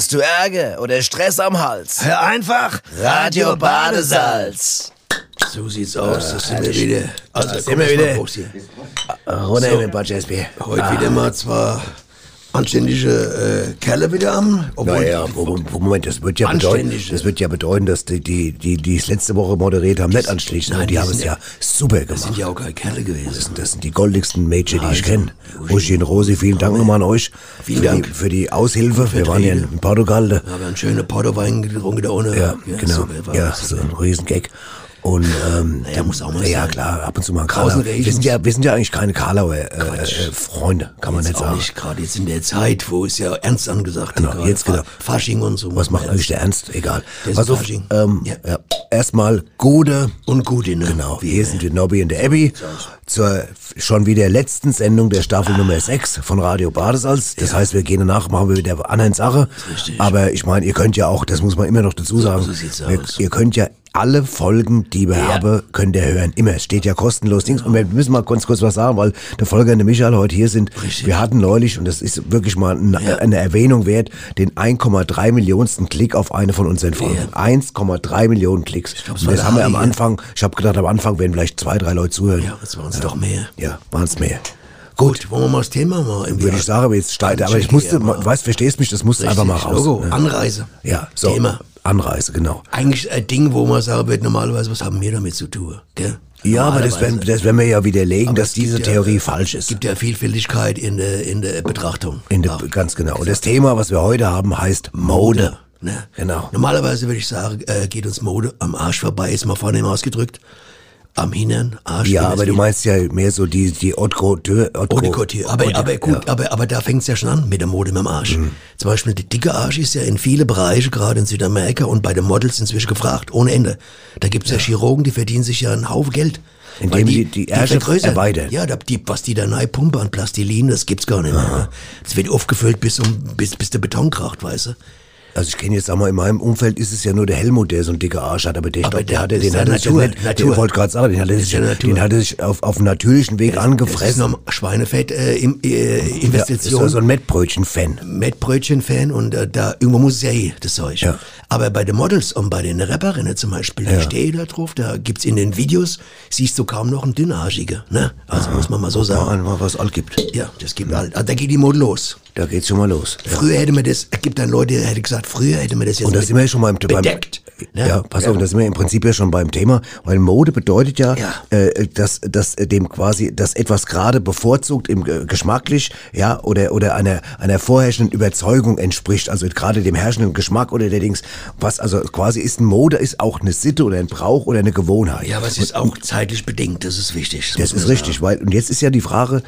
Hast du Ärger oder Stress am Hals? Hör einfach Radio Badesalz. So sieht's aus, das sind wir wieder. Also, sind wir mal wieder. Runter mit ein paar Jazzbier. Heute wieder mal zwar anständige äh, Kerle wieder am, obwohl Naja, Moment, das wird ja bedeuten, das wird ja bedeuten, dass die, die, die, die es letzte Woche moderiert haben, nicht anständig sind. Nein, Die die haben es ja- ja super das gemacht. sind ja auch keine Kerle gewesen. Das sind, das sind die goldigsten Mädchen, die ich Also, kenne. Uschi und Rosi, vielen Dank nochmal an euch. Vielen für Dank. Die, für die Aushilfe. Wir waren ja in Portugal. Da. Da haben wir einen schönen Portowein getrunken da ohne. Ja, genau. super, ja, das. so ein Riesengag. Und ähm, Naja, muss auch mal ja sein. klar, ab und zu mal Karlauer. Wir sind ja, wir sind ja eigentlich keine Karlauer äh, äh, Freunde, kann man Jetzt nicht auch sagen. nicht gerade jetzt in der Zeit, wo es ja ernst angesagt Genau, gerade jetzt genau. Fa- Fasching und so. Was macht eigentlich der Ernst? Egal. Der Pass auf, Fasching. ähm, Ja. ja. erstmal gute Und gute, ne? Genau, hier sind die Nobby und der Abby zur schon wieder letzten Sendung der Staffel Nummer 6 von Radio Badesalz. Das heißt, wir gehen danach, machen wir wieder anderen Sache. richtig. Aber ich meine, ihr könnt ja auch, das muss man immer noch dazu sagen, so wir, aus. ihr könnt ja alle Folgen, die wir haben, könnt ihr hören. Immer. Es steht ja kostenlos. Dings. Und wir müssen mal ganz kurz was sagen, weil der Volker und der Michael heute hier sind. Richtig. Wir hatten neulich, und das ist wirklich mal eine, eine Erwähnung wert, den 1,3 Millionensten Klick auf eine von unseren Folgen. 1,3 Millionen Klicks. glaub, das der haben wir am ja. Anfang, ich habe gedacht, am Anfang werden vielleicht zwei, drei Leute zuhören. Ja, das waren es doch mehr. Ja, waren es mehr. Gut, wollen wir mal das Thema mal irgendwie Würde ich sagen, aber jetzt steigt, aber ich musste, du weißt, verstehst mich, das musste einfach mal raus. Logo, Ja. Anreise. Ja, so. Thema. Anreise, genau. Eigentlich ein Ding, wo man sagen wird, normalerweise, was haben wir damit zu tun? Gell? Ja, aber das werden, das werden wir ja widerlegen, Aber dass es diese Theorie falsch Es ist. gibt ja Vielfältigkeit in der, in der Betrachtung. In der, ganz genau. Und das Thema, was wir heute haben, heißt Mode. Ne? Genau. Normalerweise würde ich sagen, äh, geht uns Mode am Arsch vorbei, ist mal vornehm ausgedrückt. Am Hintern, Arsch. Ja, aber du meinst ja mehr so die, die Haute Couture. Haute. Aber, Haute- aber gut, ja. aber, aber da fängt's ja schon an mit der Mode mit dem Arsch. Mhm. Zum Beispiel der dicke Arsch ist ja in viele Bereiche, gerade in Südamerika und bei den Models inzwischen gefragt, ohne Ende. Da gibt's ja, Chirurgen, die verdienen sich ja einen Haufen Geld. Indem Weil die die Ärsche erweitern. Ja, die, was die da pumpen an Plastilin, das gibt's gar nicht mehr. Ne? Das wird aufgefüllt bis, um, bis, bis der Beton kracht, weißt du. Also ich kenne jetzt, sag mal, in meinem Umfeld ist es ja nur der Helmut, der so ein dicker Arsch hat, aber der, Aber glaub, der der hatte, ist den ja hat er sich ja nicht, Natur. den wollte gerade sagen, den hat er Ist sich, ja den hat er sich auf, auf natürlichen Weg Das ist angefressen. noch Schweinefett, äh, im, äh, Ja, ist Investition. so ein Mettbrötchen-Fan. Mettbrötchen-Fan und äh, da irgendwo muss es ja eh, das Zeug. Ja. Aber bei den Models und bei den Rapperinnen zum Beispiel, die stehen da drauf, da gibt's in den Videos, siehst du kaum noch einen Dünnarschiger, ne? Also muss man mal so Mal sagen. an, was all gibt. Ja, das gibt halt, ah, da geht die Mode los. Da geht's schon mal los. Früher hätte man das, es gibt dann Leute, die hätten gesagt, früher hätte man das jetzt Und da mit- sind wir ja schon beim, beim bedeckt. ne? Ja, pass auf, da sind wir im Prinzip ja schon beim Thema, weil Mode bedeutet ja, Ja. Äh, dass, dass dem quasi, dass etwas gerade bevorzugt im äh, geschmacklich, ja, oder oder einer einer vorherrschenden Überzeugung entspricht, also gerade dem herrschenden Geschmack oder der Dings, was also quasi ist ein Mode ist auch eine Sitte oder ein Brauch oder eine Gewohnheit. Ja, aber es ist auch zeitlich bedingt, das ist wichtig. Das muss ist richtig, weil und jetzt ist ja die Frage,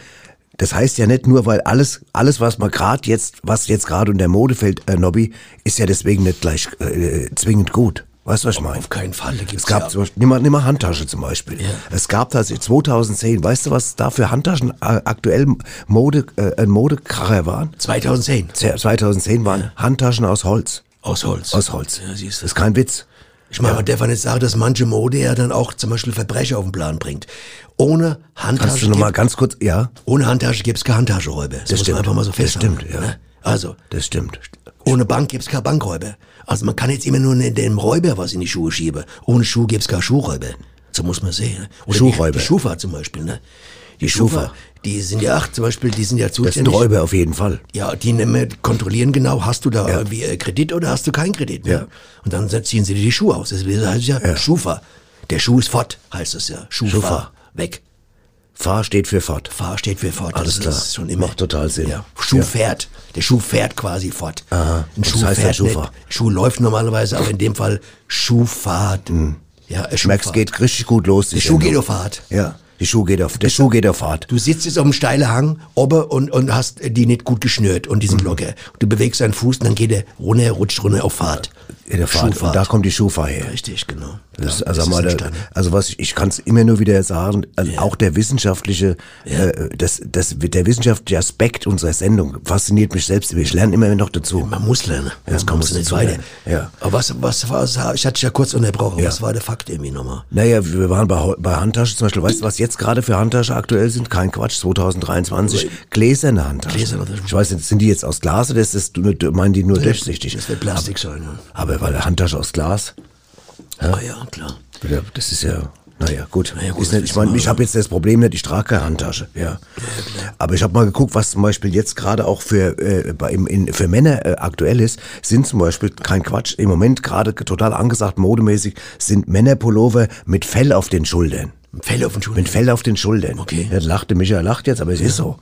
das heißt ja nicht nur, weil alles alles was man gerade jetzt was jetzt gerade unter Mode fällt, äh, Nobby, ist ja deswegen nicht gleich äh, zwingend gut. Weißt du, was ich meine? Auf keinen Fall. Da gibt's Es gab ja, zum Beispiel, nimm mal, nimm mal Handtasche zum Beispiel. Es gab tatsächlich 2010, weißt du, was da für Handtaschen äh, aktuell Mode, äh, ein Modekracher waren? 2010 Ze- 2010 waren Handtaschen aus Holz. aus Holz. Aus Holz. Ja, siehst du. Das ist kein Witz. Ich meine, man darf ja nicht sagen, dass manche Mode ja dann auch zum Beispiel Verbrecher auf den Plan bringt. Ohne Kannst Handtasche, du noch mal gibt, ganz kurz, ja, ohne Handtasche gibt's keine Handtaschenräuber. Das, muss stimmt. man einfach mal so Das festhalten. stimmt, ja. ne? Also, das stimmt. ohne Bank gibt's keine Bankräuber. Also man kann jetzt immer nur dem Räuber was in die Schuhe schieben. Ohne Schuh gibt's keine Schuhräuber. So muss man sehen. ne? Oder Schuhräuber. Die, die Schufa zum Beispiel, ne? Die Schufa. Schufa, die sind ja, ach, zum Beispiel, die sind ja Das sind zuständig. Räuber auf jeden Fall. Ja, die nehmen, kontrollieren genau, hast du da irgendwie äh, Kredit oder hast du keinen Kredit mehr? Ja. Und dann ziehen sie dir die Schuhe aus. Das heißt ja, Schufa. Der Schuh ist fort, heißt es ja. Schufa. Schufa. Weg. Fahr steht für fort. Fahr steht für fort. Alles das klar. ist schon immer. Macht total Sinn. Ja. Schuh Ja. fährt. Der Schuh fährt quasi fort. Aha. Ein Schuh das heißt fährt ein Schuhfahr. nicht. Schuh läuft normalerweise, aber in dem Fall Schuhfahrt. Ja, äh, Ich merk's, Schuhfahrt. geht richtig gut los. Der Schuh geht auf Fahrt. Ja, die Schuh geht auf, der Schuh geht auf Fahrt. Du sitzt jetzt auf einem steilen Hang oben und, und hast die nicht gut geschnürt und die Mhm. sind locker. Du bewegst deinen Fuß und dann geht er runter, rutscht runter auf Fahrt. In der Fahrt. Und da kommt die Schufa her. Richtig, genau. Das, Da also, mal, entstanden. also was ich, ich kann es immer nur wieder sagen, also auch der wissenschaftliche, äh, das, das, der wissenschaftliche Aspekt unserer Sendung fasziniert mich selbst. Ich lerne immer noch dazu. Man muss lernen, sonst man kommst du nicht weiter. ja. Aber was, was war, ich hatte dich ja kurz unterbrochen, Ja. was war der Fakt irgendwie nochmal? Naja, wir waren bei, bei Handtaschen zum Beispiel. Weißt du, was jetzt gerade für Handtaschen aktuell sind? Kein Quatsch, 2023. Gläserne Handtaschen. Gläserne. Ich weiß nicht, sind die jetzt aus Glas oder ist das, meinen die nur durchsichtig? Das wird Plastik sein, ja. Aber weil eine Handtasche aus Glas, Ah ja, klar. Ja, das ist ja, naja, gut. Naja, gut, nicht, ich meine, ich habe jetzt das Problem nicht, ich trage keine Handtasche. Ja. Aber ich habe mal geguckt, was zum Beispiel jetzt gerade auch für, äh, bei, in, für Männer äh, aktuell ist, sind zum Beispiel, kein Quatsch, im Moment gerade total angesagt, modemäßig, sind Männerpullover mit Fell auf den Schultern. Fell auf den Schultern. Mit Fell auf den Schultern. Okay. Ja, lachte Michael lacht jetzt, aber es ist so.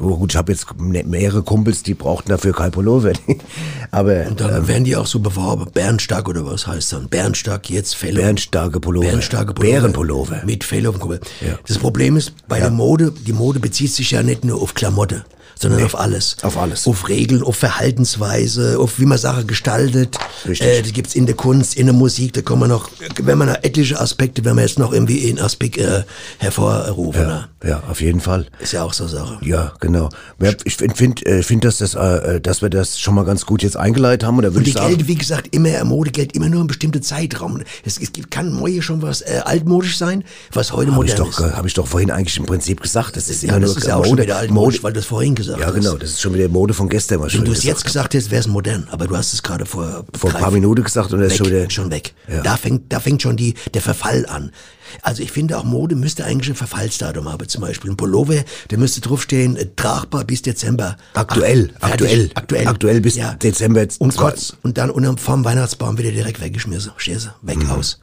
Oh, gut, ich habe jetzt me- mehrere Kumpels, die brauchten dafür kein Pullover. aber Und dann werden die auch so beworben. Bärenstark oder was heißt dann? Bärenstark, jetzt Fell. Bärenstarke Pullover. Bärenstarke Pullover. Bärenpullover. Mit Fell auf dem Kuppel. Ja. Das Problem ist, bei der Mode, die Mode bezieht sich ja nicht nur auf Klamotte, sondern auf alles. auf alles. Auf Regeln, auf Verhaltensweise, auf wie man Sachen gestaltet. Richtig. Äh, das gibt's in der Kunst, in der Musik, da kommen wir noch, wenn man noch etliche Aspekte, wenn wir jetzt noch irgendwie einen Aspekt äh, hervorrufen. Ne? ja, ja, auf jeden Fall. Ist ja auch so Sache. Ja, genau. Ja, Ich finde, find, äh, find, dass, das, äh, dass wir das schon mal ganz gut jetzt eingeleitet haben. Und da Und die ich sagen, gelten, wie gesagt, immer, Mode gilt immer nur einen bestimmten Zeitraum. Es, es gibt- kann neue schon was äh, altmodisch sein, was heute habe ich, modern doch, ist. äh, hab ich doch vorhin eigentlich im Prinzip gesagt. Das ist Ja, immer das nur ist ja auch schon wieder altmodisch, weil du es vorhin gesagt Ja, hast. genau. Das ist schon wieder Mode von gestern. Was Wenn du es jetzt gesagt hättest, wäre es modern, aber du hast es gerade vor, vor ein paar Minuten gesagt und das ist schon wieder. schon weg. Ja. Da fängt, da fängt schon die, der Verfall an. Also ich finde auch Mode müsste eigentlich ein Verfallsdatum haben. Zum Beispiel ein Pullover, der müsste draufstehen, äh, tragbar bis Dezember. Aktuell, Ach, aktuell, aktuell, aktuell bis Dezember jetzt Und kurz und dann unterm vom Weihnachtsbaum wieder direkt weggeschmissen. Verstehst du? Weg aus,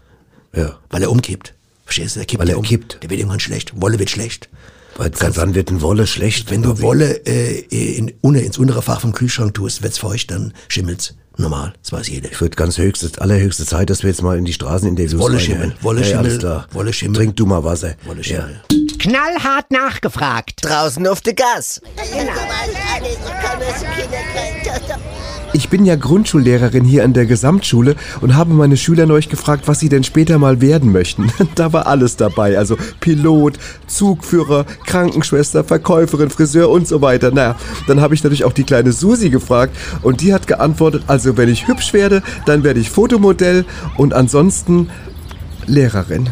Ja. weil er umkippt. Verstehst du? Der kippt Weil ja er um. kippt. Der wird irgendwann schlecht. Wolle wird schlecht. Weil, seit wann wird denn Wolle schlecht? Wenn du Wolle äh, in, unter, ins untere Fach vom Kühlschrank tust, wird's feucht, dann schimmelt's. Normal, das weiß jeder. Ich würde ganz höchste, allerhöchste Zeit, dass wir jetzt mal in die Straßeninterviews Wolle. Schimmel, Wolle ja, ja, alles Schimmel, klar. Wolle Schimmel. Trink du mal Wasser. Wolle Ja. Schimmel. Knallhart nachgefragt. Draußen auf der Gas. Ich bin ja Grundschullehrerin hier an der Gesamtschule und habe meine Schüler neulich gefragt, was sie denn später mal werden möchten. Da war alles dabei, also Pilot, Zugführer, Krankenschwester, Verkäuferin, Friseur und so weiter. Naja, dann habe ich natürlich auch die kleine Susi gefragt und die hat geantwortet, also wenn ich hübsch werde, dann werde ich Fotomodell und ansonsten Lehrerin.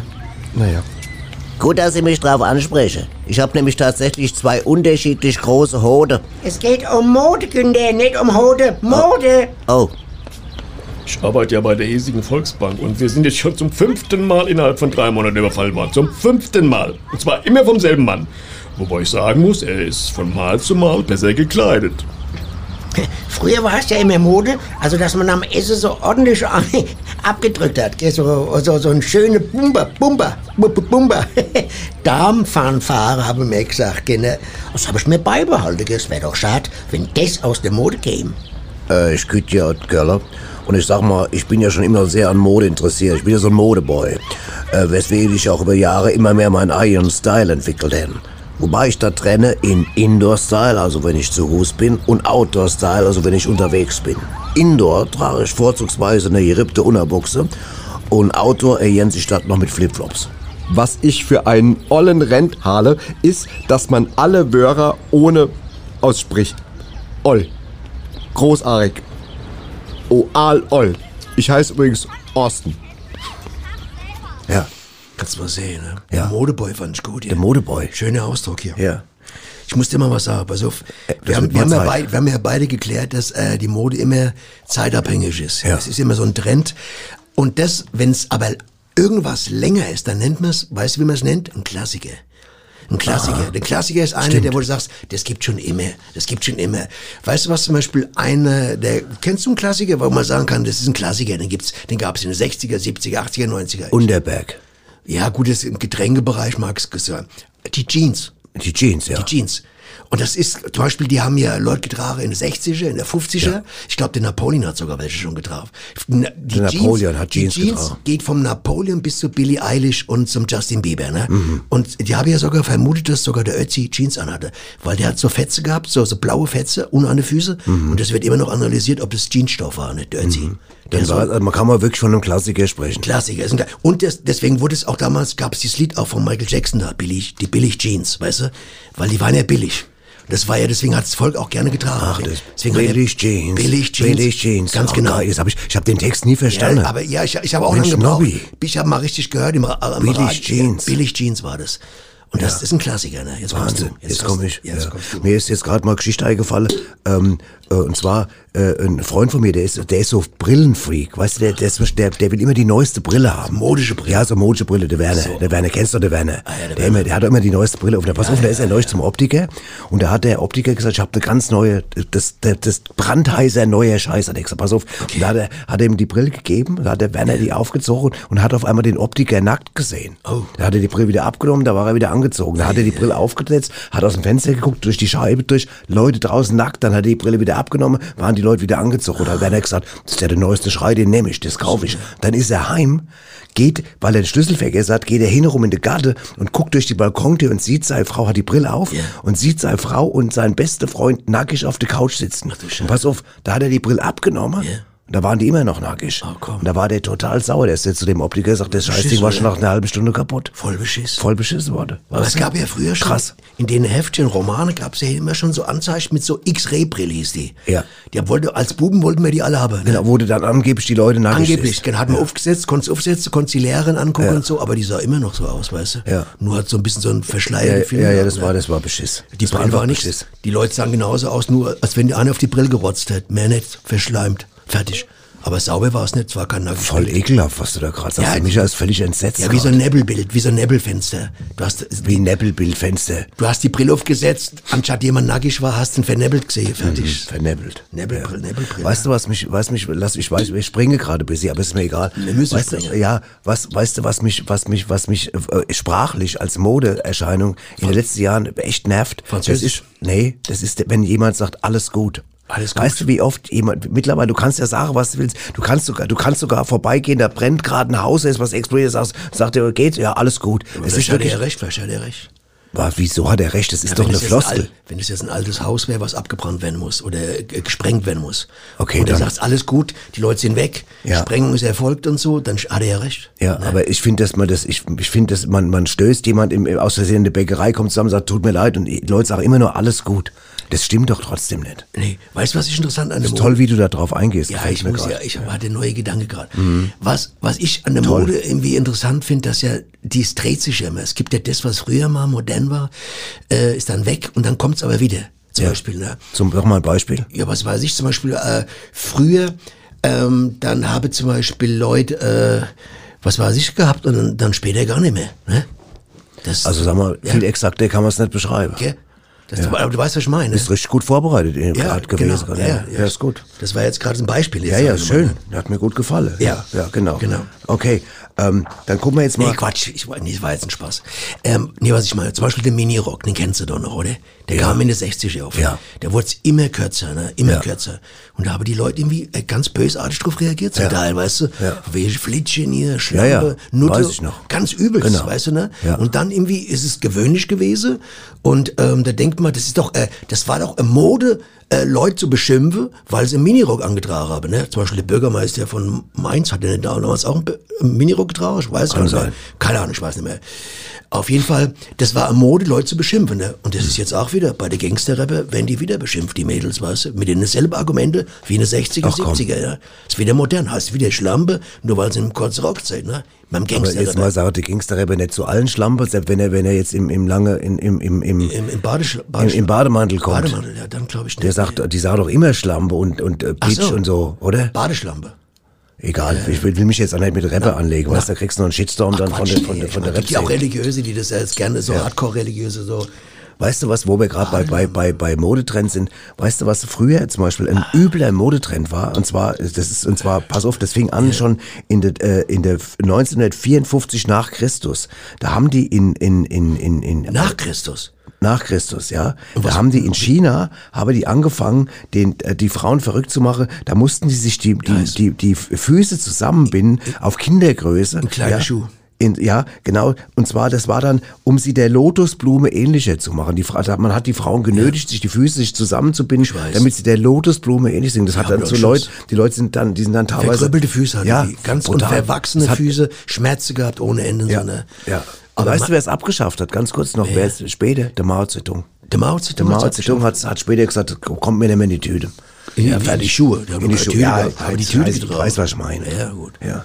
Naja. Gut, dass Sie mich drauf ansprechen. Ich habe nämlich tatsächlich zwei unterschiedlich große Hoden. Es geht um Mode, Günther, nicht um Hode. Mode! Oh, Ich arbeite ja bei der hiesigen Volksbank und wir sind jetzt schon zum fünften Mal innerhalb von drei Monaten überfallen worden. Zum fünften Mal. Und zwar immer vom selben Mann. Wobei ich sagen muss, er ist von Mal zu Mal besser gekleidet. Früher war es ja immer Mode, also dass man am Essen so ordentlich abgedrückt hat. So, so, so ein schöne Bumba, Bumba, Bumba. Darmfanfare, haben wir gesagt. gell, ne? Das habe ich mir beibehalten. Es wäre doch schade, wenn das aus der Mode käme. Äh, ich küt ja Göller. Und ich sag mal, ich bin ja schon immer sehr an Mode interessiert. Ich bin ja so ein Modeboy. Äh, weswegen ich auch über Jahre immer mehr meinen eigenen Style entwickelt habe. Wobei ich da trenne in Indoor-Style, also wenn ich zu Hause bin, und Outdoor-Style, also wenn ich unterwegs bin. Indoor trage ich vorzugsweise eine gerippte Unterbuchse und Outdoor ergänze ich das noch mit Flipflops. Was ich für einen ollen Rent halte, ist, dass man alle Wörter ohne ausspricht. Oll. Großartig. Oal Oll. Ich heiße übrigens Orsten. Kannst mal sehen, ne? Ja. Der Modeboy fand ich gut. Ja. der Modeboy. Schöner Ausdruck hier. Ja. Ich muss dir mal was sagen, pass auf. das Wir haben, wir, haben ja beid, wir haben ja beide geklärt, dass äh, die Mode immer zeitabhängig ist. Ja. Es ist immer so ein Trend. Und das, wenn es aber irgendwas länger ist, dann nennt man es, weißt du, wie man es nennt? Ein Klassiker. Ein Klassiker. Der Klassiker ist einer, der, wo du sagst, das gibt schon immer, das gibt schon immer. Weißt du was zum Beispiel einer, der, kennst du einen Klassiker, wo man sagen kann, das ist ein Klassiker, den gibt's, den gab es in den 60er, 70er, 80er, 90er. Unterberg. Ja, gut, das im Getränkebereich mag es gesagt. Die Jeans. Die Jeans, ja. Die Jeans. Und das ist, zum Beispiel, die haben ja Leute getragen in den 60er, in der 50er. Ich glaube, der Napoleon hat sogar welche schon getragen. Die Der Napoleon hat Jeans die Jeans getragen. geht vom Napoleon bis zu Billie Eilish und zum Justin Bieber. Ne? Mhm. Und die haben ja sogar vermutet, dass sogar der Ötzi Jeans anhatte. Weil der hat so Fetze gehabt, so, so blaue Fetze unten an den Füßen. Mhm. Und das wird immer noch analysiert, ob das Jeansstoff war, nicht der Ötzi. Dann Ja, so- war, also man kann mal wirklich von einem Klassiker sprechen. Klassiker. ist ein Und das, deswegen wurde es auch damals, gab es dieses Lied auch von Michael Jackson da, billig, die billig Jeans, weißt du? Weil die waren ja billig. Das war ja, deswegen hat das Volk auch gerne getragen. Ach, das deswegen billig Jeans. Billig Jeans. Billig Jeans. Ganz Oh, genau. geil, Jetzt hab ich, ich habe den Text nie verstanden. Ja, aber ja, ich, ich habe auch Mensch, lange gebraucht. Nobby. Ich habe mal richtig gehört im, am Billig Radio. Jeans. Billig Jeans war das. Und das ist ein Klassiker, ne? Jetzt kommst Wahnsinn, du. jetzt, kommst komme ich. Ja, jetzt ja. kommst. Mir ist jetzt gerade mal Geschichte eingefallen. Ähm, äh, und zwar äh, ein Freund von mir, der ist, der ist so Brillenfreak. Weißt du, der, der, ist, der, der will immer die neueste Brille haben. Modische Brille. Ja, so modische Brille, der Werner. Der Werner, kennst du den Werner? Ah, ja, der der, immer, der hat immer die neueste Brille. Und da, pass auf, da ist er neulich zum Optiker. Und da hat der Optiker gesagt, ich habe eine ganz neue, das, das, das brandheißer neuer Scheiß. Hat er gesagt, pass auf. Und da hat er, hat er ihm die Brille gegeben, da hat der Werner die aufgezogen und hat auf einmal den Optiker nackt gesehen. Oh. Da hat er die Brille wieder abgenommen, da war er wieder angezogen. Da hat er die Brille aufgesetzt, hat aus dem Fenster geguckt, durch die Scheibe durch, Leute draußen nackt, dann hat er die Brille wieder abgenommen, waren die Leute wieder angezogen. Dann hat Werner gesagt, das ist ja der neueste Schrei, den nehme ich, das kaufe ich. Dann ist er heim, geht, weil er den Schlüssel vergessen hat, geht er hin rum in die Garde und guckt durch die Balkontür und sieht, seine Frau hat die Brille auf und sieht seine Frau und sein bester Freund nackig auf der Couch sitzen. und pass auf, da hat er die Brille abgenommen. Und da waren die immer noch nackig. Oh, komm. Und da war der total sauer. Der ist jetzt zu dem Optiker gesagt, das Scheißding war schon nach einer halben Stunde kaputt. Voll beschiss. Voll beschissen worden. Aber es gab ja früher schon, Krass. in den Heftchen, Romane gab es ja immer schon so Anzeichen mit so X-Ray-Brille hieß die. Ja. Die wollte, als Buben wollten wir die alle haben. Ne? Genau, wurde dann angeblich die Leute nackig Angeblich, ist. genau, hat man aufgesetzt, konntest aufsetzen, konntest die Lehrerin angucken und so, aber die sah immer noch so aus, weißt du? Ja. Nur hat so ein bisschen so einen Ja, verschleierten Film. ja, ja, gehabt, das ne? war, das war Beschiss. Die das war Brille war einfach nichts. Die Leute sahen genauso aus, nur als wenn der eine auf die Brille gerotzt hätte. Mehr nicht, verschleimt, fertig. Aber sauber war es nicht, es war kein nacktes Voll ekelhaft, was du da gerade sagst. Ja, Micha ist völlig entsetzt. Ja, wie so grad. ein Nebelbild, wie so ein Nebelfenster. Du hast, wie ein Neppelbildfenster. du hast die Brille aufgesetzt, anstatt jemand nackig war, hast du ihn vernebelt gesehen, fertig. Vernebbelt. Nebelbrille, Nebelbrille. Weißt du, was mich, was mich, lass, ich weiß, ich springe gerade ein bisschen, aber ist mir egal. Wir müssen weißt du, springen. ja, was, weißt du, was mich, was mich, was mich äh, sprachlich als Modeerscheinung in den letzten Jahren echt nervt? Französisch? Das ist, nee, das ist, wenn jemand sagt, alles gut. Alles gut. Weißt du, wie oft jemand, mittlerweile, du kannst ja sagen, was du willst. Du kannst sogar, du kannst sogar vorbeigehen, da brennt gerade ein Haus, da ist was explodiert, sagst, sagt er, geht, ja, alles gut. Es ist Vielleicht hat er recht, vielleicht hat er recht. Boah, wieso hat er recht? Das ist Ja, doch eine ein Floskel. Al- Wenn es jetzt ein altes Haus wäre, was abgebrannt werden muss oder äh, gesprengt werden muss. Okay, Und du dann- sagst, alles gut, die Leute sind weg, Ja. Sprengung ist erfolgt und so, dann hat er ja recht. Ja, aber ich finde, dass man das, ich, ich finde, dass man, man stößt jemand im, aus Versehen in der Bäckerei, kommt zusammen, sagt, tut mir leid, und die Leute sagen immer nur alles gut. Das stimmt doch trotzdem nicht. Nee, weißt du, was ich interessant an der Ist Mode toll, wie du da drauf eingehst. Ja, ich muss grad. ja, ich hatte neue Gedanken gerade. Mhm. Was, was ich an der Mode irgendwie interessant finde, dass ja, dies dreht sich ja immer. Es gibt ja das, was früher mal modern war, äh, ist dann weg und dann kommt's aber wieder. Zum Ja. Beispiel, ne? Zum, noch mal ein Beispiel. Ja, was weiß ich zum Beispiel, äh, früher, ähm, dann habe zum Beispiel Leute, äh, was weiß ich gehabt und dann, dann später gar nicht mehr. Ne? Das, Also sag mal, Ja. viel exakter kann man es nicht beschreiben. okay? Das, aber du weißt, was ich meine. Ist richtig gut vorbereitet ja, gerade gewesen. genau, ja, ja, ja, ist gut. Das war jetzt gerade ein Beispiel. Ja, ja, schön. Hat mir gut gefallen. Ja. ja, genau. Genau. Okay, ähm, dann gucken wir jetzt mal. Nee, Quatsch, ich, nee, das war jetzt ein Spaß. Ähm, nee, was ich meine, zum Beispiel den Minirock, den kennst du doch noch, oder? Der Ja. kam in den 60er auf. Ja. Der wurde immer kürzer, ne? Immer Ja. kürzer. Und da haben die Leute irgendwie äh, ganz bösartig drauf reagiert, zum Ja. Teil, weißt du? Ja. Welche Flitschen hier, Schlampe, Ja, ja. Nutte. Weiß ich noch. Ganz übelst, Genau. weißt du, ne? Ja. Und dann irgendwie ist es gewöhnlich gewesen. Und ähm, da denkt man, das ist doch, äh, das war doch eine Mode, äh, Leute zu beschimpfen, weil sie einen Minirock angetragen haben. Ne? Zum Beispiel der Bürgermeister von Mainz hat nicht damals auch einen, Minirock getragen? Ich weiß gar nicht mehr. Keine Ahnung, ich weiß nicht mehr. Auf jeden Fall, das war eine Mode, Leute zu beschimpfen. Ne? Und das ist jetzt auch wieder, bei der Gangster-Rapper werden die wieder beschimpft, die Mädels, weißt du? Mit den selben Argumente wie in den 60er, Ach, komm. 70er. Ja? Ist wieder modern, heißt wieder Schlampe, nur weil sie einen kurzen Rock zeigen. Ne? Beim aber jetzt mal sagt der Gangster-Rapper nicht zu allen Schlampe, selbst wenn er, wenn er jetzt im, im lange, im, im, im, Im, im, Badeschla im, im Bademantel kommt. Bademantel, ja, dann glaube ich nicht. Der sagt, die sagen doch immer Schlampe und, und äh, Ach Bitch so. und so, oder? Badeschlampe. Egal, ich will, will mich jetzt auch nicht mit Rapper anlegen, weißt du, da kriegst du noch einen Shitstorm dann von Quatsch, der, von nee, der, von ich der meine, gibt ja auch. Religiöse, die das jetzt gerne so Hardcore-Religiöse so. Weißt du was, wo wir gerade bei, bei, bei, bei Modetrends sind? Weißt du, was früher zum Beispiel ein Ah. übler Modetrend war? Und zwar, das ist, und zwar, pass auf, das fing an schon in der, äh, in der 1954 nach Christus. Da haben die in, in, in, in, in Nach Christus. Nach Christus, ja. Da haben die in China, haben die angefangen, den, äh, die Frauen verrückt zu machen. Da mussten die sich die, die, die, die Füße zusammenbinden auf Kindergröße. Ein kleiner ja. Schuh. In, ja, genau. Und zwar, das war dann, um sie der Lotusblume ähnlicher zu machen. Die, man hat die Frauen genötigt, sich die Füße sich zusammenzubinden, damit sie der Lotusblume ähnlich sind. Das hat Ja, dann aber so auch Leute, Schuss. die Leute sind dann, die sind dann teilweise. Verkrüppelte Füße hatten ja, die. Ganz und brutal. verwachsene Das hat- Füße, Schmerzen gehabt ohne Ende. Ja, So eine, ja. Aber weißt du, wer es abgeschafft hat? Ganz kurz noch, wer es später? Der Mao Zedong. Der Mao Der Zedong, Mao Zedong hat, hat später gesagt, kommt mir nicht mehr in die Tüte. In die- in die Schuhe. Hat In die Schuhe. Ja, Tüte gehabt, aber die Tüte weiß, getragen. ich weiß, was ich meine. Ja, gut. Ja.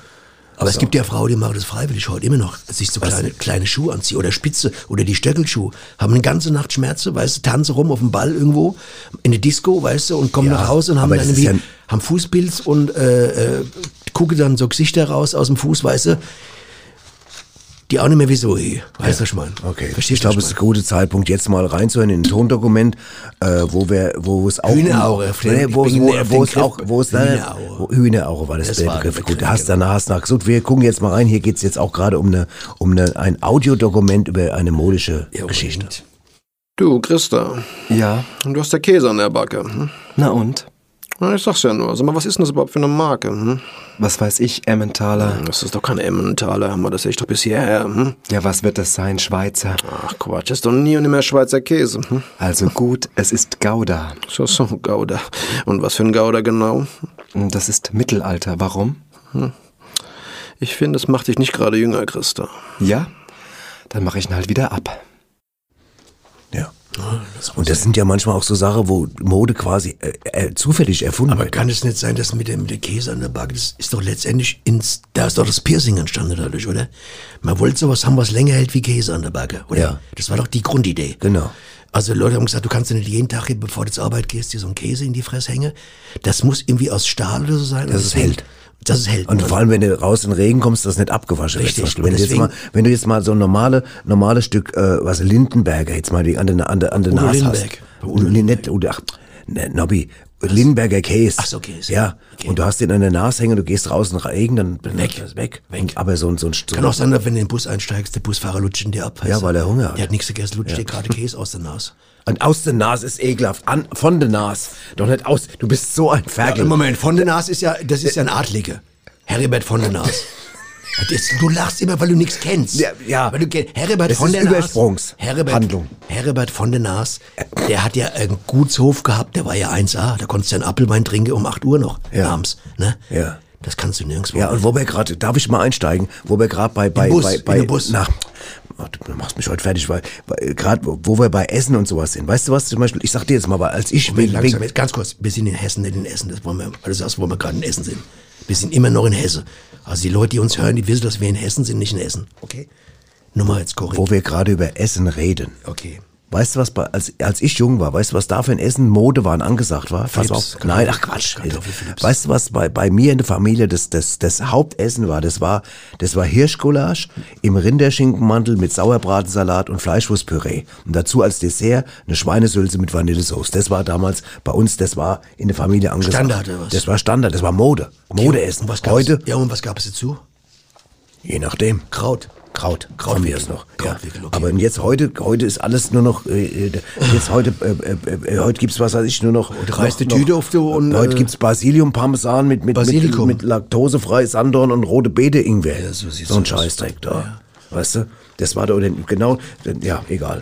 Aber es gibt ja Frauen, die machen das freiwillig heute immer noch. Sich so kleine, kleine Schuhe anziehen oder Spitze oder die Stöckelschuhe. Haben eine ganze Nacht Schmerzen, weißt du, tanzen rum auf dem Ball irgendwo in der Disco, weißt du, und kommen Ja, nach Hause und haben dann ist irgendwie, ja- haben Fußpilz und äh, äh, gucken dann so Gesichter raus aus dem Fuß, weißt du. Die auch nicht mehr wieso, ey. Weißt du, was ich meine? Okay, Verstehst ich glaube, du, es ist ein guter Zeitpunkt, jetzt mal reinzuhören in ein Tondokument, äh, wo wir, wo es auch Hühnerauge, nee, wo, es- wo, der- wo es auch, wo es Hühnerauge. wo- Hühnerauge war das, Das der war der Begriff. Gut, hast genau. danach hast nach gesucht. Wir gucken jetzt mal rein. Hier geht's jetzt auch gerade um eine, um eine, ein Audiodokument über eine modische Ja, Geschichte. Du, Christa, Ja, du hast ja Käse an der Backe. Hm? na und? Na, ich sag's ja nur. Sag mal, was ist denn das überhaupt für eine Marke? Hm? Was weiß ich, Emmentaler? Das ist doch keine Emmentaler, haben wir das echt doch bis hierher. Hm? Ja, was wird das sein, Schweizer? Ach Quatsch, das ist doch nie und nimmer Schweizer Käse. Hm? Also gut, es ist Gouda. So, so, Gouda. Und was für ein Gouda genau? Das ist Mittelalter. Warum? Ich finde, es macht dich nicht gerade jünger, Christa. Ja? Dann mache ich ihn halt wieder ab. Ja. Und das sind ja manchmal auch so Sachen, wo Mode quasi äh, äh, zufällig erfunden Aber wird. kann es nicht sein, dass mit dem, mit dem Käse an der Backe, das ist doch letztendlich ins, da ist doch das Piercing entstanden dadurch, oder? Man wollte sowas haben, was länger hält wie Käse an der Backe, oder? Ja. Das war doch die Grundidee. Genau. Also Leute haben gesagt, du kannst ja nicht jeden Tag, bevor du zur Arbeit gehst, dir so einen Käse in die Fresse hängen. Das muss irgendwie aus Stahl oder so sein. Dass Und es hält. Dass es hält. Und vor allem, wenn du raus in den Regen kommst, das nicht abgewaschen. Richtig. Wenn, du jetzt mal, wenn du jetzt mal so ein normale, normales Stück, äh, was Lindenberger jetzt mal die, an der, an der, an der Nase Lindenberg. hast. Udo Lindenberg. Udo, ach, ne, Nobby. Lindenberger Käse. Ach so, Käse. Ja. Okay. Und du hast den an der Nase hängen, du gehst raus den Regen, dann weg. Ist weg. weg. Aber so ein, so ein, so Kann auch sein, dass wenn du in den Bus einsteigst, der Busfahrer lutscht ihn dir ab. Ja, weil er Hunger hat. Der hat nichts gegessen, lutscht dir gerade Käse aus der Nase. Und aus der Nase ist ekelhaft. An, von der Nase. Doch nicht aus. Du bist so ein Ferkel. Ja, Moment, von der Nase ist ja, das ist ja ein Adlige. Heribert von der Nase. Das, du lachst immer, weil du nichts kennst. Ja, ja. Weil du, Heribert Es von ist der. Übersprungshandlung. Heribert, Heribert von der Nase, der hat ja einen Gutshof gehabt, der war ja 1A. Da konntest du einen Apfelwein trinken um 8 Uhr noch Ja. abends. Ne? Ja. Das kannst du nirgendwo. Ja, und wo wir gerade, darf ich mal einsteigen, wo wir gerade bei, bei, Bus, bei, bei, Bus. na, du machst mich heute fertig, weil, weil gerade wo wir bei Essen und sowas sind. Weißt du was zum Beispiel, ich sag dir jetzt mal, weil als ich, Wegen, langsam, jetzt ganz kurz, wir sind in Hessen, nicht in Essen, das wollen wir, weil du sagst, wo wir gerade in Essen sind. Wir sind immer noch in Hessen. Also die Leute, die uns hören, die wissen, dass wir in Hessen sind, nicht in Essen. Okay? Nur mal jetzt korrekt. wo wir gerade über Essen reden. Okay. Weißt du was, bei, als, als ich jung war, weißt du was da für ein Essen Mode waren angesagt war? Pass Philips, auf. Kartoffel- Nein, ach Quatsch. Weißt du was bei, bei mir in der Familie das, das, das Hauptessen war? Das war, das war Hirschgulasch im Rinderschinkenmantel mit Sauerbratensalat und Fleischwurstpüree. Und dazu als Dessert eine Schweinesülze mit Vanillesoße. Das war damals bei uns, das war in der Familie angesagt. Standard oder was? Das war Standard, das war Mode. Modeessen. Und was gab's, Heute, Ja, und was gab es dazu? je nachdem. Kraut. Kraut, Kraut wickeln. ist noch. Kraut Ja. okay. Aber jetzt heute, heute ist alles nur noch, äh, äh, jetzt heute, äh, äh, äh, heute gibt's was weiß ich nur noch. Heute die Tüte auf du und, heute äh, gibt's Basilium Parmesan mit mit mit, Basilikum. mit laktosefrei Sandorn und rote Beete Ingwer. Ja, so sieht's ein. Scheißdreck da. Weißt du? Das war doch denn- genau, ja, egal.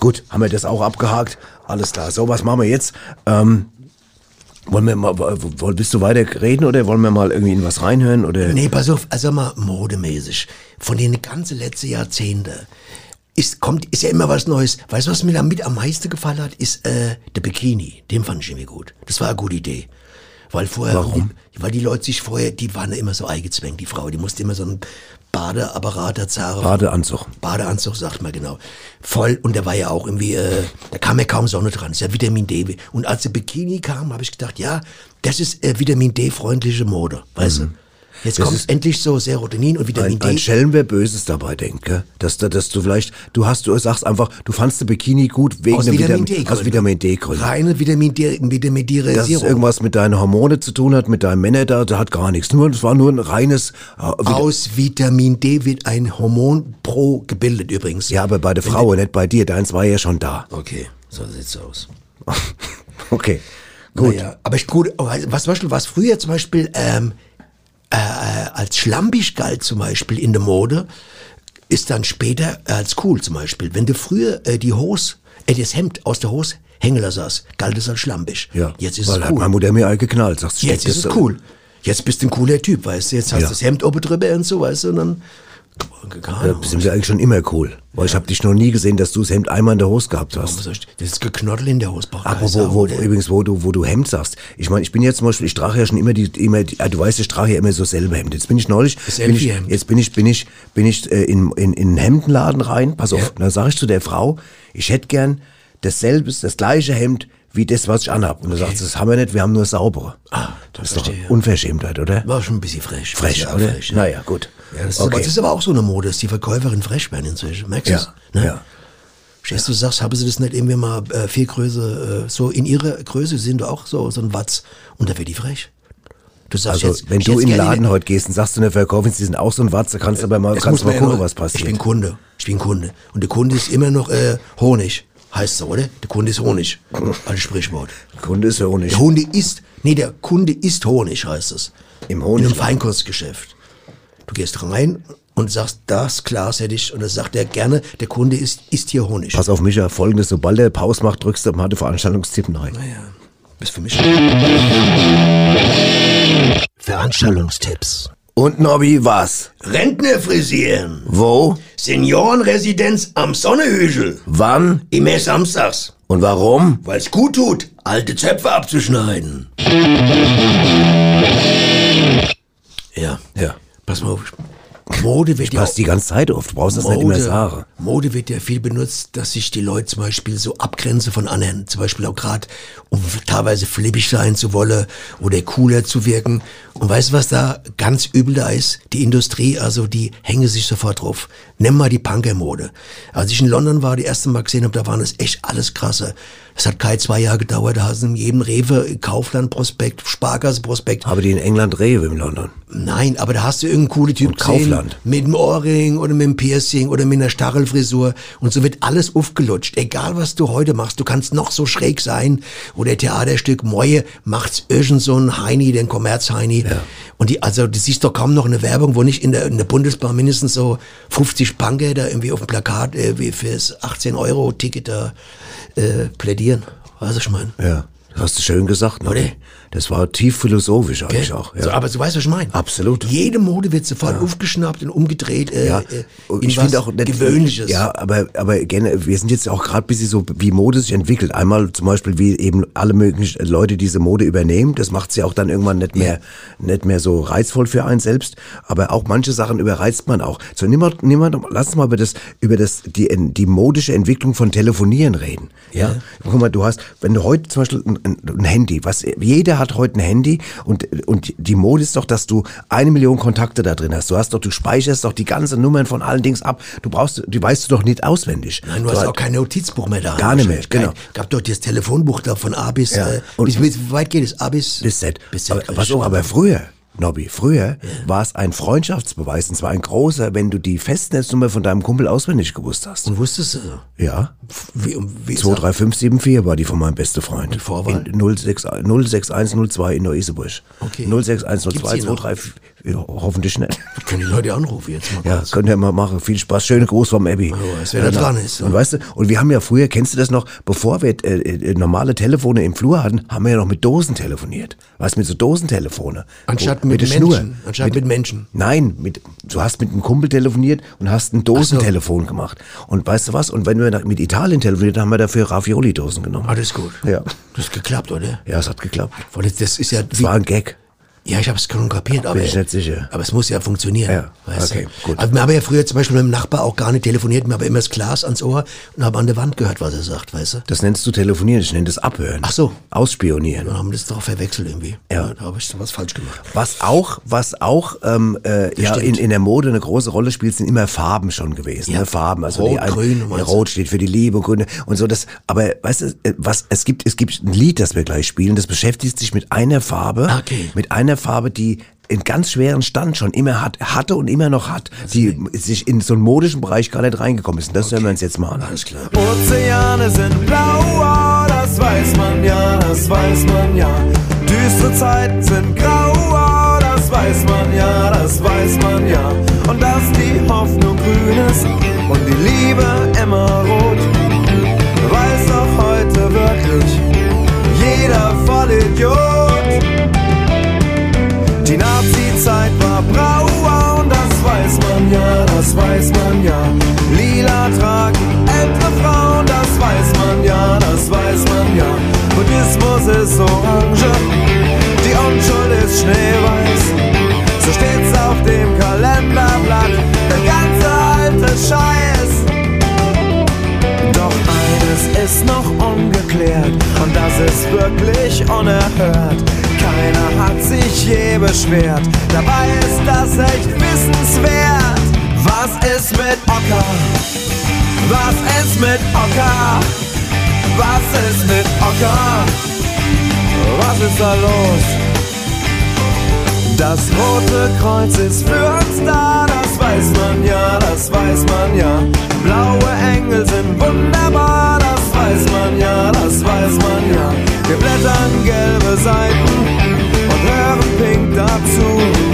Gut, haben wir das auch abgehakt. Alles klar. So, was machen wir jetzt? Ähm, wollen wir mal, willst du weiter reden oder wollen wir mal irgendwie in was reinhören oder? Nee, pass auf, also mal modemäßig. Von den ganzen letzten Jahrzehnte ist, kommt, ist ja immer was Neues. Weißt du, was mir damit am meisten gefallen hat, ist äh, der Bikini. Den fand ich irgendwie gut. Das war eine gute Idee. Weil vorher, Warum? Die, weil die Leute sich vorher, die waren ja immer so eingezwängt, die Frau. Die musste immer so einen Badeapparat erzahlen. Badeanzug. Badeanzug, sagt man genau. Voll, und der war ja auch irgendwie, äh, da kam ja kaum Sonne dran, das ist ja Vitamin D. Und als der Bikini kam, habe ich gedacht, ja, das ist äh, Vitamin D-freundliche Mode, weißt du? Jetzt Das kommt endlich so Serotonin und Vitamin Ein, D. ein Schelm, wer Böses dabei denkt, gell? Dass, du- dass du vielleicht, du hast, du sagst einfach, du fandst den Bikini gut wegen aus Vitamin Vitamin, D. aus Vitamin D Gründen. Reine Vitamin D, Vitamin D Dass es irgendwas mit deinen Hormone zu tun hat, mit deinem Männer da, da hat gar nichts. Nur, es war nur ein reines, äh, Aus Vitamin D wird ein Hormon pro gebildet übrigens. ja, aber bei der Frau, nicht bei dir. Deins war ja schon da. Okay, so sieht's aus. Okay. Gut. Naja, aber ich gut, was Beispiel, was früher zum Beispiel ähm, äh, als schlampig galt zum Beispiel in der Mode, ist dann später als cool zum Beispiel. Wenn du früher äh, die Hose, äh, das Hemd aus der Hose lassen hast, galt es als schlampig. Ja. Jetzt ist Weil es hat cool. meine Mutter mir all geknallt. Sagst, du, Jetzt ist es so- cool. Jetzt bist du ein cooler Typ, weißt du. Jetzt hast du Ja. das Hemd oben drüber und so, weißt du, und dann. Ahnung. sind wir eigentlich schon immer cool. Weil ich habe dich noch nie gesehen, dass du das Hemd einmal in der Hose gehabt hast. Das ist geknoddel in der Hose. Apropos, Sau, wo, übrigens, wo du, wo du Hemd sagst. Ich meine, ich bin jetzt zum Beispiel, ich trage ja schon immer die, immer, die, ah, du weißt, ich trage ja immer so selbe Hemd. Jetzt bin ich neulich, Das bin ich, jetzt bin ich, bin ich, bin ich äh, in, in, in einen Hemdenladen rein. Pass auf, Ja. dann sage ich zu der Frau, ich hätte gern dasselbe, das gleiche Hemd wie das, was ich anhab. Und du sagst, das haben wir nicht, wir haben nur saubere. Ah, das ist doch. Unverschämtheit, oder? War schon ein bisschen frech. Frech, oder? frech, ja. Naja, gut. Ja, das, ist Okay. aber, das ist aber auch so eine Mode, dass die Verkäuferin frech werden inzwischen. Merkst du Ja, das? Ne? ja. Verstehst du, du sagst, haben sie das nicht irgendwie mal äh, viel Größe, äh, so in ihrer Größe sind du auch so, so ein Watz und da wird die frech. Du sagst Also, jetzt, wenn du in den Laden heute gehst und sagst zu einer Verkäuferin, sie sind auch so ein Watze, kannst du aber mal, kannst du mal gucken, ja was passiert. Ich bin Kunde. Ich bin Kunde. Und der Kunde ist immer noch äh, Honig. Heißt so, oder? Der Kunde ist Honig. Als Sprichwort. Kunde ist nicht. Der Kunde isst, nee, der Kunde isst Honig, heißt es. Im In Honig. einem Feinkostgeschäft. Du gehst rein und sagst, das Glas hätte ich, und das sagt er gerne, der Kunde isst, isst hier Honig. Pass auf, Micha, folgendes, sobald der Pause macht, drückst du mal den Veranstaltungstipp rein. Naja, bist für mich. Veranstaltungstipps. Und Nobby, was? Rentner frisieren. Wo? Seniorenresidenz am Sonnehügel. Wann? Immer samstags. Und warum? Weil's gut tut, alte Zöpfe abzuschneiden. Ja, Ja. Pass mal auf. Mode wird ja Passt die ganze Zeit auf, du brauchst das nicht immer sagen. Mode wird ja viel benutzt, dass sich die Leute zum Beispiel so abgrenzen von anderen. Zum Beispiel auch gerade, um teilweise flippig sein zu wollen oder cooler zu wirken. Und weißt du, was da ganz übel da ist? Die Industrie, also die hängen sich sofort drauf. Nimm mal die Punker-Mode. Als ich in London war, die erste Mal gesehen habe, da waren das echt alles krasse. Das hat keine zwei Jahre gedauert, da hast du in jedem Rewe, Kaufland-Prospekt, Sparkasse-Prospekt. Aber die in England Rewe in London. Nein, aber da hast du irgendeinen coolen Typ Und Kaufland. mit dem Ohrring oder mit dem Piercing oder mit einer Stachelfrisur und so wird alles aufgelutscht. Egal was du heute machst, du kannst noch so schräg sein oder Theaterstück Moje macht's irgend so ein Heini, den Kommerz-Heini. Und die, also du siehst doch kaum noch eine Werbung, wo nicht in der, in der Bundesbahn mindestens so 50 Punker da irgendwie auf dem Plakat äh, wie fürs 18 Euro Ticket da äh, plädieren. Weißt du, ich meine? Ja. Das hast du schön gesagt, Nobby. Oder? Das war tief philosophisch eigentlich auch. Ja. So, aber du weißt, was ich meine. Absolut. Jede Mode wird sofort aufgeschnappt und umgedreht äh, Ja, äh, und ich finde auch nicht, Gewöhnliches. Ja, aber aber gerne, wir sind jetzt auch gerade bisschen so, wie Mode sich entwickelt. Einmal zum Beispiel, wie eben alle möglichen Leute diese Mode übernehmen. Das macht sie auch dann irgendwann nicht mehr nicht mehr so reizvoll für einen selbst. Aber auch manche Sachen überreizt man auch. So nimm mal, nimm mal, lass uns mal über das über das die die modische Entwicklung von Telefonieren reden. Ja. Guck mal, du hast, wenn du heute zum Beispiel ein, ein Handy, was jeder hat heute ein Handy und und die Mode ist doch, dass du eine Million Kontakte da drin hast. Du hast doch, du speicherst doch die ganzen Nummern von allen Dings ab. Du brauchst, die weißt du doch nicht auswendig. Nein, du hast auch kein Notizbuch mehr da. Gar nicht mehr, Kein, genau. Gab doch das Telefonbuch da von A bis, Ja. äh, Und- bis, bis, wie weit geht es? A bis, bis Z. Bis aber, Z. pass auf, aber früher, Nobby, früher war es ein Freundschaftsbeweis und zwar ein großer, wenn du die Festnetznummer von deinem Kumpel auswendig gewusst hast. Und wusstest du? Ja. Wie, wie 23574 war die von meinem besten Freund. Und Vorwahl? In 06, 06102 in Neu-Iseburg. Okay. 06102 Gibt's die noch? 234, ja, hoffentlich nicht. Können die Leute anrufen jetzt mal Ja, kurz. könnt ihr mal machen. Viel Spaß. Schöne Gruß vom Abby. Oh, weiß, wer da dran ist. Und weißt du, und wir haben ja früher, kennst du das noch, bevor wir äh, äh, normale Telefone im Flur hatten, haben wir ja noch mit Dosen telefoniert. Weißt du, mit so Dosentelefone. Anstatt Wo- mit der Menschen. Anstatt mit Menschen. Nein, mit, du hast mit einem Kumpel telefoniert und hast ein Dosentelefon gemacht. Und weißt du was? Und wenn wir mit Italien telefoniert, haben wir dafür Ravioli-Dosen genommen. Alles gut. Ja. Das ist geklappt, oder? Ja, es hat geklappt. Das, das ist ja Es war ein Gag. Ja, ich habe es schon kapiert, aber, ich nicht sicher. aber es muss ja funktionieren. Ja, weißt okay, du? gut. Also wir haben ja früher zum Beispiel mit dem Nachbar auch gar nicht telefoniert, wir haben immer das Glas ans Ohr und haben an der Wand gehört, was er sagt, weißt du? Das nennst du telefonieren, ich nenne das abhören. Ach so. Ausspionieren. Dann haben wir das doch verwechselt irgendwie. Ja. Da habe ich so was falsch gemacht. Was auch, was auch ähm, äh, ja, in, in der Mode eine große Rolle spielt, sind immer Farben schon gewesen. Ja. Ne? Farben, also Rot, die grün? Rot steht für die Liebe und Grün und so. Das, aber weißt du, äh, was es gibt, es gibt ein Lied, das wir gleich spielen. Das beschäftigt sich mit einer Farbe, Okay. mit einer Farbe, die einen ganz schweren Stand schon immer hat, hatte und immer noch hat, die sich in so einen modischen Bereich gar nicht reingekommen ist. Und das hören wir uns jetzt mal an. Alles klar. Ozeane sind blau, das weiß man ja, das weiß man ja. Düstere Zeiten sind grau, das weiß man ja, das weiß man ja. Und dass die Hoffnung grün weiß und die Liebe immer rot. Weiß doch heute wirklich jeder Vollidiot. Nazi-Zeit war brauer und das weiß man ja, das weiß man ja. Lila tragen ältere Frauen, das weiß man ja, das weiß man ja. Buddhismus ist orange, die Unschuld ist schneeweiß. So steht's auf dem Kalenderblatt, der ganze alte Scheiß. Doch eines ist noch ungeklärt und das ist wirklich unerhört. Keiner hat sich je beschwert, dabei ist das echt wissenswert. Was ist mit Ocker? Was ist mit Ocker? Was ist mit Ocker? Was ist da los? Das Rote Kreuz ist für uns da, das weiß man ja, das weiß man ja. Blaue Engel sind wunderbar, das weiß man ja, das weiß man ja. Wir blättern gelbe Seiten und hören pink dazu.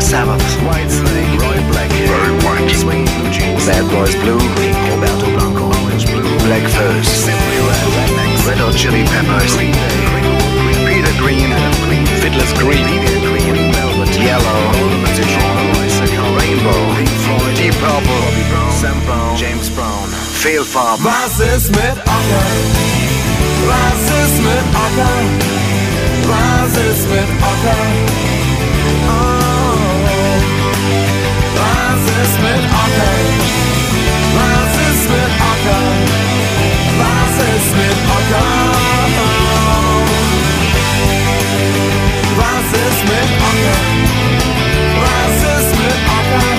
Black Sabbath, White Snake, Roy Black, Roy White, Sweet Blue Jeans, Bad Boys Blue, Roberto Blanco, Orange Blue, Black First, Simply Red, Rednecks, Red Hot Chili Peppers, Green Day, Peter Green, Green, Fiddler's Green, Green, Velvet, Yellow, Rainbow, Pink Floyd, Deep Purple, Sam Brown, James Brown, Feel Farm. Was ist mit Ocker? Was ist mit Ocker? Was ist mit Ocker? Ist mit Ocker? Was ist mit Ocker? Was ist mit Ocker? Was ist mit Ocker? Was ist mit Ocker?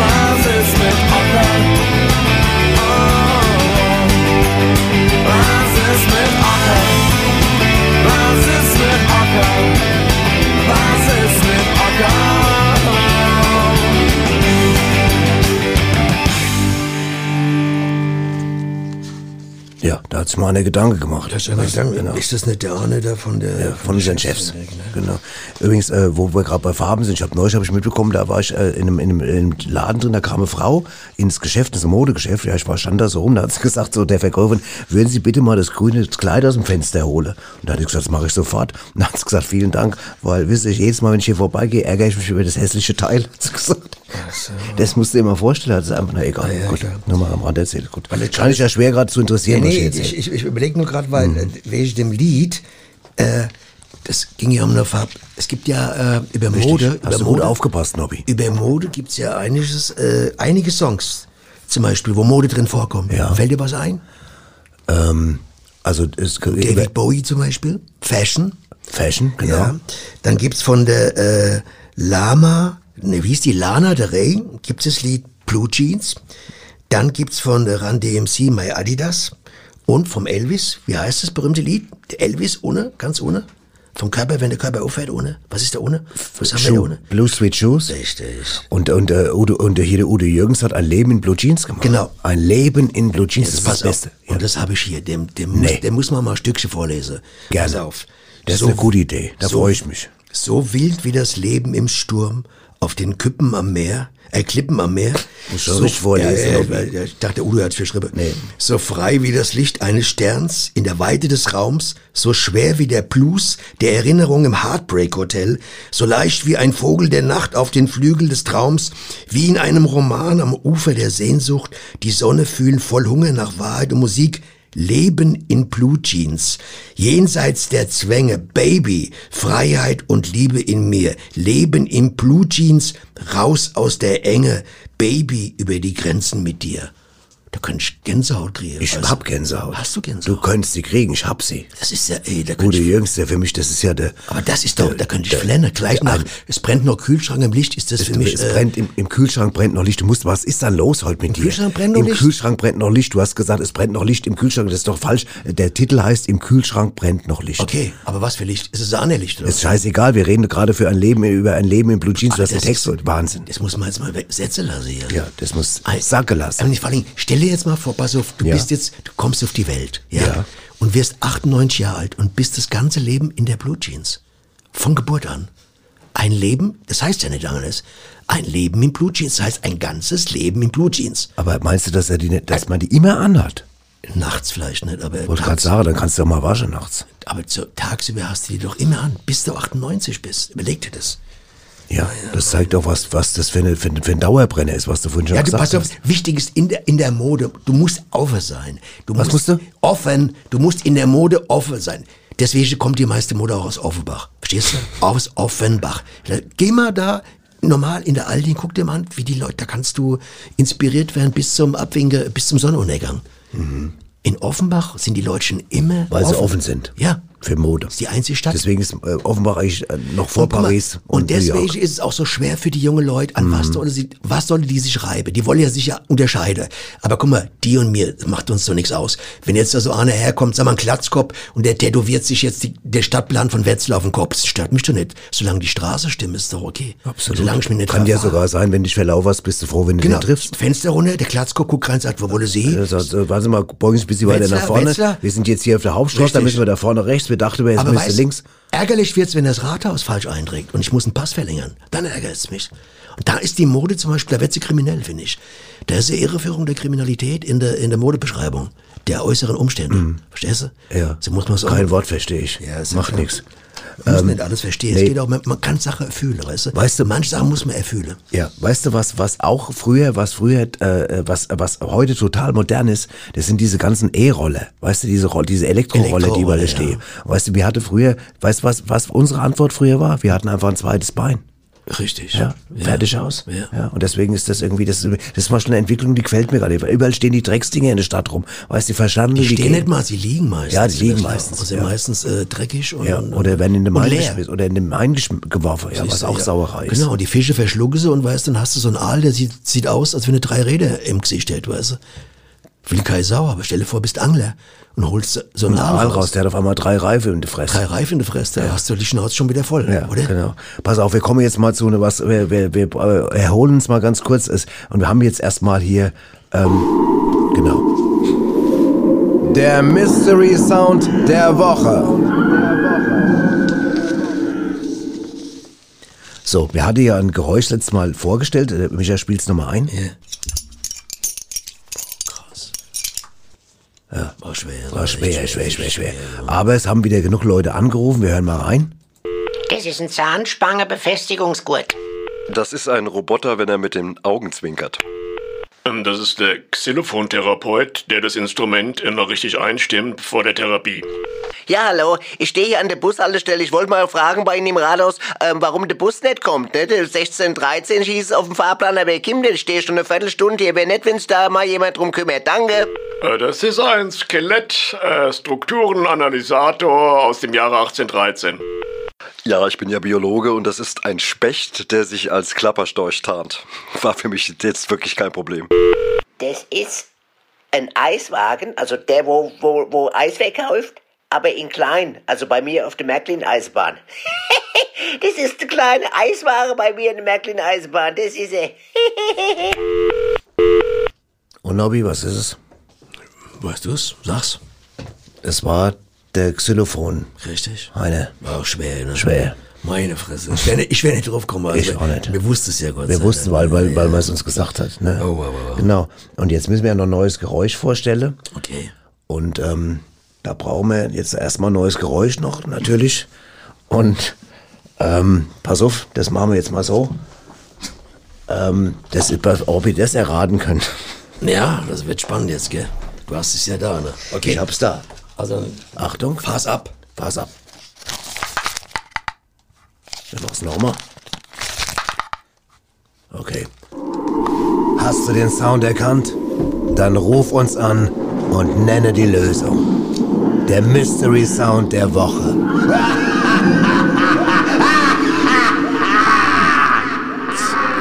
Was ist mit Ocker? Was ist mit Ocker? Was ist mit Ocker? Ja, da hat sich mal einer Gedanke gemacht. Das ist, aber genau. ist das nicht der Arne da von der... Ja, von unseren Chefs. Genau. Übrigens, äh, wo wir gerade bei Farben sind, ich habe neulich hab ich mitbekommen, da war ich äh, in, einem, in, einem, in einem Laden drin, da kam eine Frau ins Geschäft, ein Modegeschäft, ja, ich war, stand da so rum, da hat sie gesagt, so der Verkäuferin, würden Sie bitte mal das grüne Kleid aus dem Fenster holen? Und da hat ich gesagt, das mache ich sofort. Und dann hat sie gesagt, vielen Dank, weil, wisst ihr, jedes Mal, wenn ich hier vorbeigehe, ärgere ich mich über das hässliche Teil, hat sie gesagt. Das musst du dir mal vorstellen, das ist einfach, na egal, ja, gut, nur mal am Rand erzählt, gut. Kann ich ja schwer gerade zu interessieren, Nee, nee, ich, ich, ich überlege nur gerade, weil äh, wegen dem Lied, äh, das ging ja um eine Farbe. Es gibt ja äh, über Richtig. Mode, Hast über du gut aufgepasst, Nobby? Über Mode gibt's ja einiges, äh, einige Songs, zum Beispiel, wo Mode drin vorkommt. Ja. Fällt dir was ein? Ähm, also, es, David Bowie zum Beispiel, Fashion. Fashion, genau. Ja. Dann gibt's von der äh, Lama, ne, wie hieß die, Lana Del Rey, gibt's das Lied Blue Jeans. Dann gibt's von der Run DMC My Adidas. Und vom Elvis, wie heißt das berühmte Lied? Der Elvis ohne, ganz ohne. Vom Körper, wenn der Körper aufhört ohne. Was ist da ohne? Was haben wir da Schuh, ohne? Blue Sweet Shoes. Richtig. Und, und, äh, Udo, und hier der Udo Jürgens hat ein Leben in Blue Jeans gemacht. Genau. Ein Leben in Blue Jeans, das pass ist das Beste. auf. Und das habe ich hier. Dem, dem, Nee. muss, dem muss man mal ein Stückchen vorlesen. Gerne. Pass auf. Das ist eine gute Idee, da freue ich mich. So wild wie das Leben im Sturm, auf den Küppen am Meer, äh, Klippen am Meer. Richtig vorlesen, Ja, ja, ich dachte, Udo hat verschrieben. Nee. So frei wie das Licht eines Sterns in der Weite des Raums, so schwer wie der Blues der Erinnerung im Heartbreak Hotel, so leicht wie ein Vogel der Nacht auf den Flügel des Traums, wie in einem Roman am Ufer der Sehnsucht, die Sonne fühlen voll Hunger nach Wahrheit und Musik, Leben in Blue Jeans. Jenseits der Zwänge, Baby, Freiheit und Liebe in mir. Leben in Blue Jeans, raus aus der Enge, Baby über die Grenzen mit dir. Da könnte ich Gänsehaut kriegen. Ich weißt hab du? Gänsehaut. Hast du Du Gänsehaut? könntest sie kriegen, ich hab sie. das ist ja, ey, da Gute könnte ich, Jüngste, für mich, das ist ja der... aber das ist doch, da könnte ich flennen. Gleich nach, es brennt noch Kühlschrank im Licht, ist das für mich, es äh, brennt im, im Kühlschrank brennt noch Licht. Du musst, was ist da los heute mit dir? Kühlschrank brennt noch Im Licht? Kühlschrank brennt noch Licht. Du hast gesagt, es brennt noch Licht im Kühlschrank. Das ist doch falsch. Der Titel heißt Im Kühlschrank brennt noch Licht. okay, aber was für Licht? Ist es Sahnerlicht oder Ist scheißegal. Wir reden gerade für ein Leben über ein Leben in Blue Jeans. Du hast den das Text ist-. Wahnsinn. Das muss man jetzt mal setzen lassen hier. Ja, das muss sacken lassen. Aber vor allem, stell dir jetzt mal vor, pass auf, du Ja. bist jetzt, du kommst auf die Welt, ja, Ja. und wirst 98 Jahre alt und bist das ganze Leben in der Blue Jeans. Von Geburt an. Ein Leben, das heißt ja nicht anders, ein Leben in Blue Jeans, das heißt ein ganzes Leben in Blue Jeans. Aber meinst du, dass, er die, nicht- dass man die immer anhat? Nachts vielleicht nicht, aber, Wollte gerade sagen, dann kannst du doch mal waschen nachts. aber zu, tagsüber hast du die doch immer an, bis du 98 bist. Überleg dir das. Ja, das zeigt doch, was, was das für, eine, für, ein- für ein Dauerbrenner ist, was du vorhin schon Ja, du gesagt pass auf, hast. wichtig ist in der, in der Mode, du musst offen sein. Du Was musst du? Offen, du musst in der Mode offen sein. Deswegen kommt die meiste Mode auch aus Offenbach. Verstehst du? Aus Offenbach. Geh mal da normal in der Aldi, guck dir mal an, wie die Leute, da kannst du inspiriert werden bis zum Abwinken, bis zum Sonnenuntergang. In Offenbach sind die Leute schon immer Mhm. Weil sie offen sind. Ja. Für Mode. Das ist die einzige Stadt. Deswegen ist äh, Offenbach eigentlich äh, noch vor Und guck mal, Paris. Und, New deswegen. Mhm. ist es auch so schwer für die jungen Leute, an was soll sie, was soll die sich reiben? Die wollen ja sich ja unterscheiden. Aber guck mal, die und mir, macht uns so nichts aus. Wenn jetzt da so einer herkommt, sag mal, ein Glatzkopf, und der tätowiert sich jetzt die, der Stadtplan von Wetzlar auf den Kopf, das stört mich doch nicht. Solange die Straße stimmt, ist doch okay. Absolut. Solange ich mich nicht Kann ja sogar sein, wenn dich verlauferst, bist du froh, wenn du Genau, den triffst. Fenster runter, der Glatzkopf guckt rein und sagt, wo wollen Sie? Er sagt, äh, Warte mal, beugen Sie ein bisschen weiter Wetzlar, nach vorne. Wetzlar. Wir sind jetzt hier auf der Hauptstraße, da müssen wir da vorne rechts. Dachten, wir jetzt Aber müssen weißt, links. ärgerlich wird's, wenn das Rathaus falsch einträgt und ich muss einen Pass verlängern. Dann ärgert es mich. Und da ist die Mode zum Beispiel, da wird sie kriminell, finde ich. Da ist die Irreführung der Kriminalität in der, in der Modebeschreibung der äußeren Umstände. Verstehst du? Ja. So muss man. Kein Wort verstehe ich. Ja, Macht klar. Nichts. Muss Ähm, nicht alles verstehen. nee. Es geht auch, man, man kann Sachen erfüllen, weißt du? Weißt du- manche Sachen muss man erfüllen. Ja, weißt du was, was auch früher, was früher, äh, was, was heute total modern ist, das sind diese ganzen E-Roller. Weißt du, diese, Roll- diese Elektroroller, die überall Elektroroller, stehen. Weißt du, wir hatten früher, weißt du was, was unsere Antwort früher war? Wir hatten einfach ein zweites Bein. Richtig. Ja, fertig aus. Ja. Ja. und deswegen ist das irgendwie, das, das ist mal schon eine Entwicklung, die gefällt mir gerade. Überall stehen die Drecksdinger in der Stadt rum. Weißt du, die verstanden Die stehen gehen- nicht mal, sie liegen meistens. Ja, die liegen Und meistens, sind ja. meistens äh, dreckig und, Ja, und oder werden in den und Main geschmissen oder in den Main geworfen, ja, was auch ja. Sauerei ist. Genau, die Fische verschlucken sie und weißt, dann hast du so einen Aal, der sieht, sieht aus, als wenn er drei Räder im Gesicht hätte, weißt du. Will keine Sau, aber stell dir vor, bist Angler und holst so- einen Ein Aal raus. der hat auf einmal drei Reife in der Fresse. Drei Reifen in der Fresse, da hast du die Schnauze schon wieder voll, Ja, oder? genau. Pass auf, wir kommen jetzt mal zu ne, was, wir, wir, wir äh, erholen uns mal ganz kurz es- und wir haben jetzt erstmal hier, ähm, genau. Der Mystery Sound der Woche. So, wir hatten ja ein Geräusch letztes Mal vorgestellt. Äh, Micha, spiel's nochmal ein. Ja. Ja, war schwer. War schwer, schwer, schwer, schwer. Aber es haben wieder genug Leute angerufen. Wir hören mal rein. Das ist ein Zahnspange-Befestigungsgurt. Das ist ein Roboter, wenn er mit den Augen zwinkert. Ähm, Das ist der Xylophon-Therapeut, der das Instrument immer richtig einstimmt vor der Therapie. Ja, hallo, ich stehe hier an der Bushaltestelle. Ich wollte mal fragen bei Ihnen im Rathaus, ähm, warum der Bus nicht kommt. Ne? Der 1613 hieß auf dem Fahrplan, aber er nicht. Ich stehe schon eine Viertelstunde hier. Wäre nett, wenn sich da mal jemand drum kümmert. Danke. Äh, Das ist ein Skelett-Strukturenanalysator aus dem Jahre 1813. Ja, ich bin ja Biologe und das ist ein Specht, der sich als Klapperstorch tarnt. War für mich jetzt wirklich kein Problem. Das ist ein Eiswagen, also der, wo, wo, wo Eis verkauft, aber in klein. Also bei mir auf der Märklin-Eisbahn. das ist eine kleine Eisware bei mir in der Märklin-Eisbahn. Das ist er. Und Nobby, was ist es? Weißt du es? Sag's. Es war der Xylophon. Richtig. Eine. War auch schwer, ne? Schwer. Meine Fresse. Ich wäre nicht, ich wär nicht drauf gekommen. Also, Ich auch nicht. Wir wussten es ja Gott Wir wussten, weil, weil, weil man es uns gesagt hat. Ne? Oh, oh, oh. Genau. Und jetzt müssen wir ja noch ein neues Geräusch vorstellen. Okay. Und ähm, da brauchen wir jetzt erstmal ein neues Geräusch noch, natürlich. Und ähm, pass auf, das machen wir jetzt mal so. Ähm, das, ist- ob ihr das erraten könnt. Ja, das wird spannend jetzt, gell? Du hast es ja da, ne? Okay. Ich hab's da. Also, Achtung. fass ab. Pass ab. Ich mach's nochmal. Okay. Hast du den Sound erkannt? Dann ruf uns an und nenne die Lösung. Der Mystery Sound der Woche.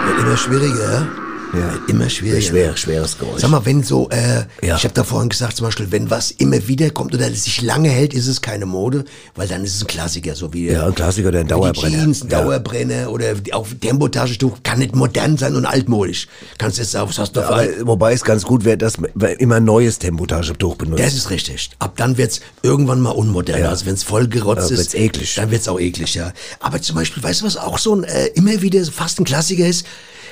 Wird immer schwieriger, ja? Ja. Immer schwieriger. Schwer, schweres Geräusch. Sag mal, wenn so, äh, Ja. ich habe da vorhin gesagt, zum Beispiel, wenn was immer wieder kommt oder sich lange hält, ist es keine Mode, weil dann ist es ein Klassiker, so wie Ja, ein Klassiker oder ein Dauerbrenner. Jeans, ein Ja. Dauerbrenner oder die- auch Tempotaschentuch kann nicht modern sein und altmodisch. Kannst jetzt sagen, was hast du Aber, dabei? wobei es ganz gut wäre, dass man immer ein neues Tempotaschentuch benutzt. Das ist richtig. Ab dann wird's irgendwann mal unmodern. Ja. Also wenn's voll gerotzt Ja, ist, wird's eklig. dann wird's auch eklig, ja. Aber zum Beispiel, weißt du, was auch so ein äh, immer wieder fast ein Klassiker ist?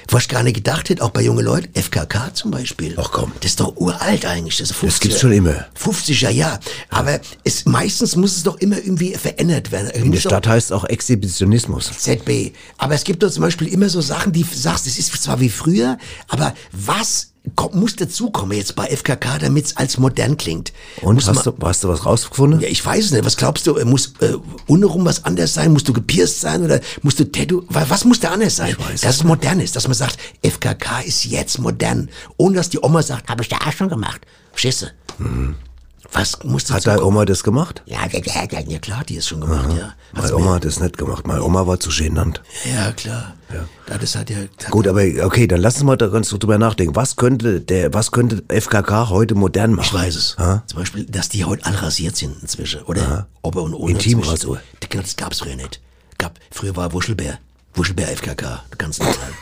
Was ich gar nicht gedacht hätte, auch bei jungen Leuten, FKK zum Beispiel. Ach komm. Das ist doch uralt eigentlich. Das, ist 50er. gibt's schon immer. 50er, ja. Aber es, meistens muss es doch immer irgendwie verändert werden. In der Stadt heißt es auch Exhibitionismus. ZB. Aber es gibt doch zum Beispiel immer so Sachen, die du sagst, es ist zwar wie früher, aber was kommt, muss dazukommen jetzt bei FKK, damit es als modern klingt? Und muss hast man- du, hast du was rausgefunden? ja, ich weiß es nicht. Was glaubst du? Muss äh, untenrum was anders sein? Musst du gepierst sein oder musst du Tattoo? wa- Was muss da anders sein? weiß dass es modern ist, dass man sagt, FKK ist jetzt modern, ohne dass die Oma sagt, habe ich da auch schon gemacht. Verstehst du? Was muss Hat deine? Oma das gemacht? Ja, ja, ja, ja, ja, klar, die ist schon gemacht, ja. Hat's Meine Oma hat das nicht gemacht. Meine Oma war zu genannt. Ja, klar. Ja. Das hat ja. hat Gut, aber okay, dann lass uns mal da ganz drüber nachdenken. Was könnte der, was könnte FKK heute modern machen? Ich weiß es. Ha? Zum Beispiel, dass die heute alle rasiert sind inzwischen. Oder ob und ohne. Intimrasur. Das gab's früher nicht. Gab, früher war Wuschelbär. Wuschelbär FKK. Du kannst nicht sagen.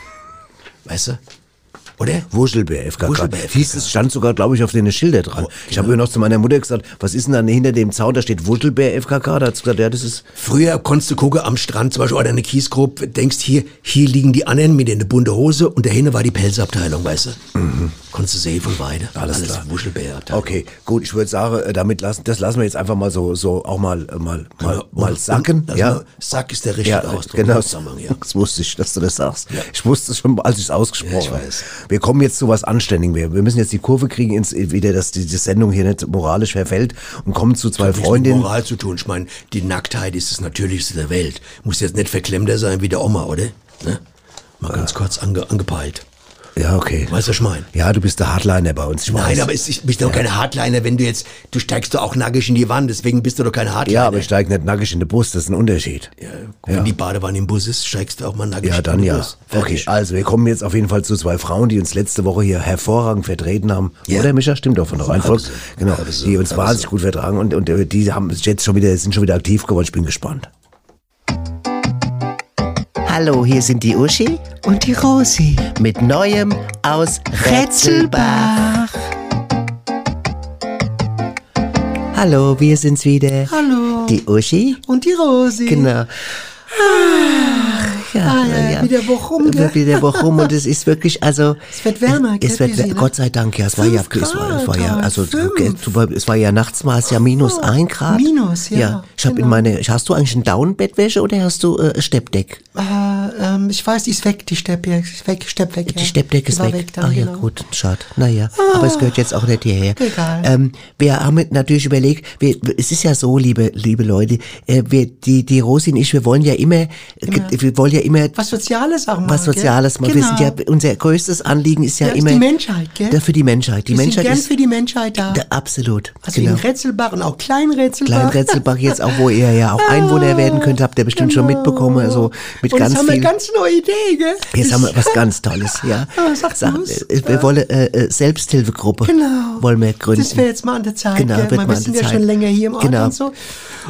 Weißt du? Oder? Wuschelbär FKK. Wuschelbär FKK. Hieß es, stand sogar, glaube ich, auf den Schilder dran. Oh, Ich habe immer noch zu meiner Mutter gesagt, was ist denn da hinter dem Zaun? Da steht Wuschelbär FKK. Da hat sie gesagt, ja, das ist, Früher konntest du gucken am Strand zum Beispiel oder eine Kiesgrube, denkst hier, hier liegen die anderen mit der bunte Hose und dahinter war die Pelzabteilung, weißt du? Konntest du sehen von beide. Mhm. Alles klar. Wuschelbärabteilung. okay, gut, ich würde sagen, äh, damit lassen, das lassen wir jetzt einfach mal so, so auch mal, äh, mal, mal, mal sacken. Lass ja. mal- Sack ist der richtige Ja, Ausdruck. genau. ja. Das wusste ich, dass du das sagst. Ich wusste es schon, als ich es ausgesprochen Ja, habe. Wir kommen jetzt zu was Anständigem. Wir, wir müssen jetzt die Kurve kriegen, ins, wieder, dass die, die Sendung hier nicht moralisch verfällt und kommen zu zwei nichts mit Freundinnen. Moral zu tun. Ich meine, die Nacktheit ist das Natürlichste der Welt. Muss jetzt nicht verklemmter sein wie der Oma, oder? Ne? Mal ganz kurz ange, angepeilt. Ja, okay. Weißt du, was ich meine? Ja, du bist der Hardliner bei uns. Ich Nein, weiß. aber ist, bist doch keine Hardliner, wenn du jetzt, du steigst doch auch nackig in die Wand, deswegen bist du doch kein Hardliner. ja, aber ich steige nicht nackig in den Bus, das ist ein Unterschied. Ja, wenn die Badewanne im Bus ist, steigst du auch mal nackig Ja, in den ja. Bus. Okay, Fertig. also wir kommen jetzt auf jeden Fall zu zwei Frauen, die uns letzte Woche hier hervorragend vertreten haben. Ja. Oder Micha, stimmt doch von der Reihenfolge. Genau, so. die uns Halbe wahnsinnig gut vertragen und, und äh, die haben jetzt schon wieder, sind schon wieder aktiv geworden. Ich bin gespannt. Hallo, hier sind die Uschi Und die Rosi. mit Neuem aus Rätselbach. Hallo, wir sind's wieder. Hallo. Die Uschi? Und die Rosi. Genau. Ja, Ah, ja, wieder Woche rum, gell? Wieder Woche rum und es ist wirklich, also. Es wird wärmer, Es gell, wird, Bisi, ne? Gott sei Dank, ja, es war ja, es war, es war ja, also, fünf. es war ja nachts mal, es ja minus Oh, ein Grad. Minus, ja, Ich habe in genau. meine, hast du eigentlich ein Down-Bettwäsche oder hast du äh, Steppdeck? Äh, ähm, ich weiß, die ist weg, die Stepp, ja, ist weg, Stepp weg. Die ja. Steppdecke Die ist war weg. dann, Ach ja, genau. gut, schade. Naja, aber es gehört jetzt auch nicht hierher. Egal. Ähm, wir haben natürlich überlegt, wir, es ist ja so, liebe, liebe Leute, äh, wir, die, die Rosi und ich, wir wollen ja immer, ge- wir wollen ja immer Was Soziales auch mal. was Soziales machen. Wir sind ja, unser größtes Anliegen ist ja, Ja, ist immer die Menschheit, gell? Ja, für die Menschheit. Die Wir Menschheit sind gern ist für die Menschheit da. da, absolut. also genau. in Rätselbach und auch Kleinrätselbach. Kleinretzelbach jetzt auch, wo ihr ja auch Einwohner werden könnt, habt ihr bestimmt schon mitbekommen, also mit und ganz jetzt haben wir viel. ganz neue Idee, gell? Jetzt haben wir was ganz Tolles, ja. Ah, sag bloß. äh, wir wollen äh, äh, Selbsthilfegruppe Genau. wollen wir gründen. Das wäre jetzt mal an der Zeit, Genau, gell? wird wir sind ja schon länger hier im Ort Genau. und so.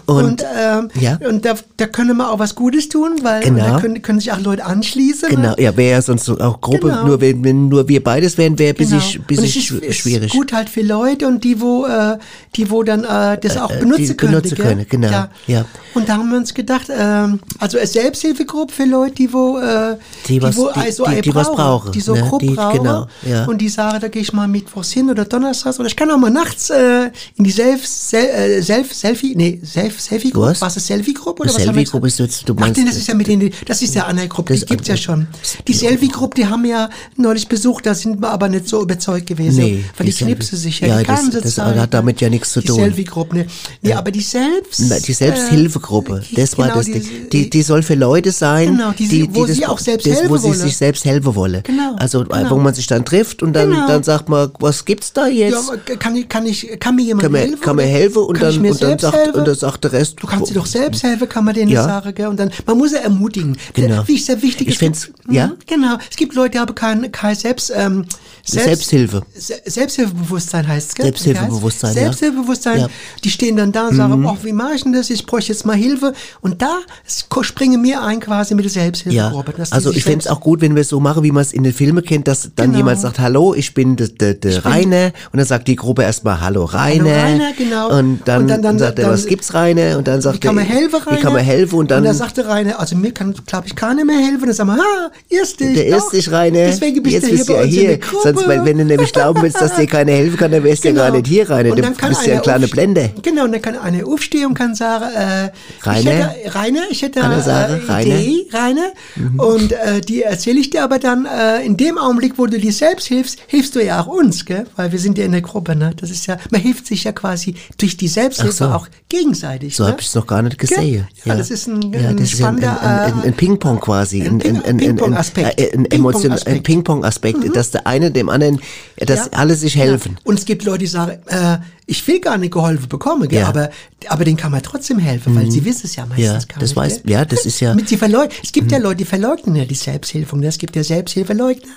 Und- Und, ähm, Ja. und da, da können wir auch was Gutes tun, weil Genau. da können, können sich auch Leute anschließen. Genau, ja, wäre ja sonst so auch Gruppe, Genau. nur wenn, wenn nur wir beides wären, wäre bisschen, Genau. bisschen es ist, schw- ist schwierig. gut halt für Leute und die, wo, äh, die, wo dann äh, das auch äh, benutzen die können. benutzen können, genau, ja. Und da haben wir uns gedacht, ähm, also eine Selbsthilfegruppe für Leute, die wo, äh, Die was- wo die- also die- die was brauchen, die so ne? Die- brauchen. genau, ja. Und die sagen, da gehe ich mal mittwochs hin oder donnerstags oder ich kann auch mal nachts äh, in die Self, Sel, äh, Self Selfie, nee, Self Selfie Gruppe. Was? Was ist Selfie Gruppe was Selfie-Gruppe gesagt? ist jetzt- du Ach, meinst- nee, das ist ja mit den, das ist diese andere Gruppe, die gibt's ja schon. Die Selfie-Gruppe, die haben wir ja neulich besucht, da sind wir aber nicht so überzeugt gewesen. Nee, weil die, die knipsen sich ja, Ja, die das- ganze das Zeit. hat damit ja nichts zu die tun. Selfie-Gruppe, ne? Nee, aber die Selbst... Na, die Selbsthilfegruppe, äh, das war genau, das die- Ding. Die, die soll für Leute sein, Genau, die sie- wo sie auch selbst das, wo helfen sie wollen. sich selbst helfen wollen. Genau, Also genau. wo man sich dann trifft und dann, Genau. dann sagt man, was gibt's da Ja, jetzt? aber kann ich, kann ich, kann mir jemand kann, helfen? kann helfen und dann, mir und dann selbst sagt helfen? und dann sagt der Rest. Du kannst dir doch selbst helfen, kann man denen Ja. sagen, gell? Und dann, man muss ja ermutigen. Genau. Wie sehr wichtig. Ich es find's- ja. Mhm, Genau. Es gibt Leute, die haben kein, kein Selbst, ähm, Selbsthilfe. Se- Selbsthilfebewusstsein heißt es, gell? Selbsthilfebewusstsein, ja. Selbsthilfebewusstsein. Ja. Die stehen dann da und sagen, Mhm. oh, wie mache ich denn das? Ich bräuchte jetzt mal Hilfe. Und da s- ko- springen wir ein quasi mit der Ja, Selbsthilfegruppe. dass die also ich fände es selbst- auch gut, wenn wir es so machen, wie man es in den Filmen kennt, dass dann Genau. jemand sagt, hallo, ich bin der de, de Rainer und dann sagt die Gruppe erstmal, hallo Rainer. Rainer, genau. Und dann, Und dann- dann- sagt er, dann- was gibt's Rainer? Und dann sagt Wie kann man er, helfen, Rainer? Wie kann man helfen? Und dann, und dann sagte Rainer, also mir kann, glaube ich, keiner mehr helfen. Dann sagen wir, ha, erst dich. der ist dich, Rainer. Deswegen bist Jetzt du hier bist bei ja hier. Sonst, weil, wenn du nämlich glauben willst, dass dir keiner helfen kann, dann wärst du ja gar Genau. nicht hier, Rainer. Und Du kann bist ja einer ein kleiner aufst- Blender. Genau, und dann kann einer aufstehen und kann sagen, äh, ich Rainer? hätte, Rainer, ich hätte Kann sagen, äh, Rainer? Mhm. Idee, Rainer. Und äh, die erzähle ich dir aber dann äh, in dem Augenblick, wo du dir selbst hilfst, hilfst du ja auch uns, gell? Weil wir sind ja in der Gruppe, ne? Das ist ja, man hilft sich ja quasi durch die Selbsthilfe so. auch gegenseitig. So ne? habe ich es noch gar nicht gesehen. Ja, das ist ein- ja, ein das ist ein, ein, spannender, ein, ein, ein Ping-Pong quasi. Ein, ein, ein, Ping-Pong-Aspekt. ein, ein, Ping-Pong-Aspekt. ein Ping-Pong-Aspekt, dass der eine dem anderen, dass Ja. alle sich helfen. Und es gibt Leute, die sagen, äh, ich will gar nicht geholfen bekommen, gell? Ja. aber, aber denen kann man trotzdem helfen, weil Mhm. sie wissen es ja meistens Ja, gar das nicht. weiß- gell? ja, das ist ja- Mit sie verleugnen. Es gibt ja Mhm. Leute, die verleugnen ja die Selbsthilfe. ne? Es gibt ja Selbsthilfeleugner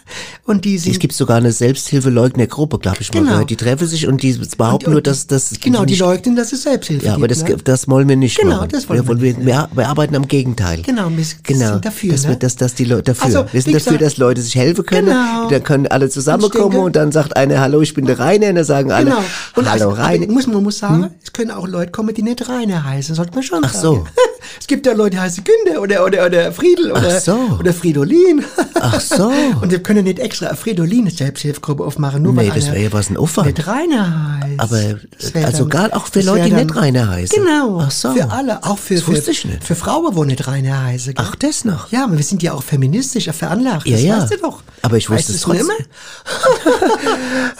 und die sind Es gibt sogar eine Selbsthilfeleugner-Gruppe, glaube ich mal. Genau. gehört. Die treffen sich und die behaupten Und- nur, und- dass das. genau, die nicht- leugnen, dass es Selbsthilfe Ja, aber gibt. das, ne? das wollen wir nicht Genau, machen. das wollen wir, wir wir, wir, wir arbeiten am Gegenteil. Genau, wir genau. sind dafür, Dass, ne? wir, dass, dass die Leute dafür. Also, wir sind dafür, dass Leute sich helfen können. Genau. Dann können alle zusammenkommen denke- und dann sagt einer, hallo, ich bin der Rainer. Und dann sagen alle, Genau. Hallo aber muss, man muss sagen, es können auch Leute kommen, die nicht Rainer heißen, sollte man schon Hm? Ach sagen. so. Es gibt ja Leute, die heißen Günther oder, oder, oder Friedel oder, so. oder Fridolin. Ach so. Und wir können nicht extra eine Fridolin Selbsthilfegruppe aufmachen, nur Nee, weil das wäre ja was ein Aufwand. nicht Rainer heißt. Aber, wär also gar auch für Leute, die dann- nicht Rainer heißen. Genau. Ach so. Für alle, auch für, Das für, wusste ich nicht. für Frauen, wo nicht Rainer heißen. Ach, das noch. Ja, aber wir sind ja auch feministisch veranlagt. Ja, das ja. weißt du doch. Aber ich weißt wusste es du schon trotzdem.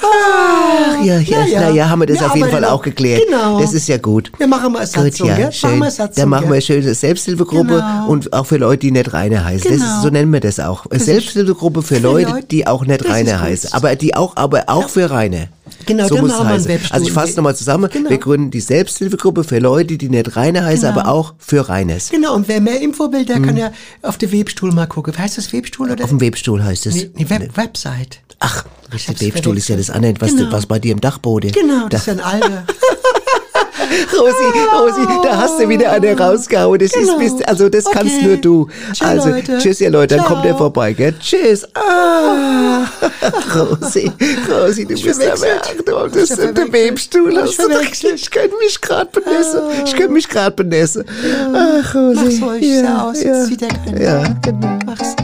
Ach, Ja, ja, ja, ja, haben wir das auf jeden Fall auch geklärt. Genau. Das ist ja gut. Wir machen mal eine Gut, Satzung, ja, schön. Machen wir Satzung, Dann machen wir gell? eine schöne Selbsthilfegruppe Genau. und auch für Leute, die nicht Rainer heißen. Das Genau. ist, so nennen wir das auch. Ist- Selbsthilfegruppe für, für Leute, Leute- die auch nicht das gut. heißen. Aber die auch, aber auch für Rainer. Genau, so muss es heißen. Also ich fasse nochmal zusammen. Genau. Wir gründen die Selbsthilfegruppe für Leute, die nicht Rainer heißen, Genau. aber auch für Rainers. Genau, und wer mehr Info will, der kann ja auf den Webstuhl mal gucken. Heißt das Webstuhl oder? Auf dem Webstuhl heißt es. Nee, nee, Web Website. Ach, der Webstuhl ist ja das andere, was, Genau. was bei dir im Dachboden. Genau, das ist ein alter. Rosi, Rosi, da hast du wieder eine rausgehauen. Das Genau. ist, bist, also das kannst Okay. nur du. Tschüss, also, Leute. tschüss, ihr Leute, dann Ciao. kommt er vorbei, gell? Tschüss. Ah, Rosi, Rosi, du bist aber, verwechselt. Achtung, das Ich ist der. Webstuhl. Ich Hast du doch- verwechselt. Ich könnte mich gerade benessen. Ich könnte mich gerade benessen. Ach, Rosi. Mach's ruhig ja, so aus, ja. er keinen. Ja, genau. Mach's.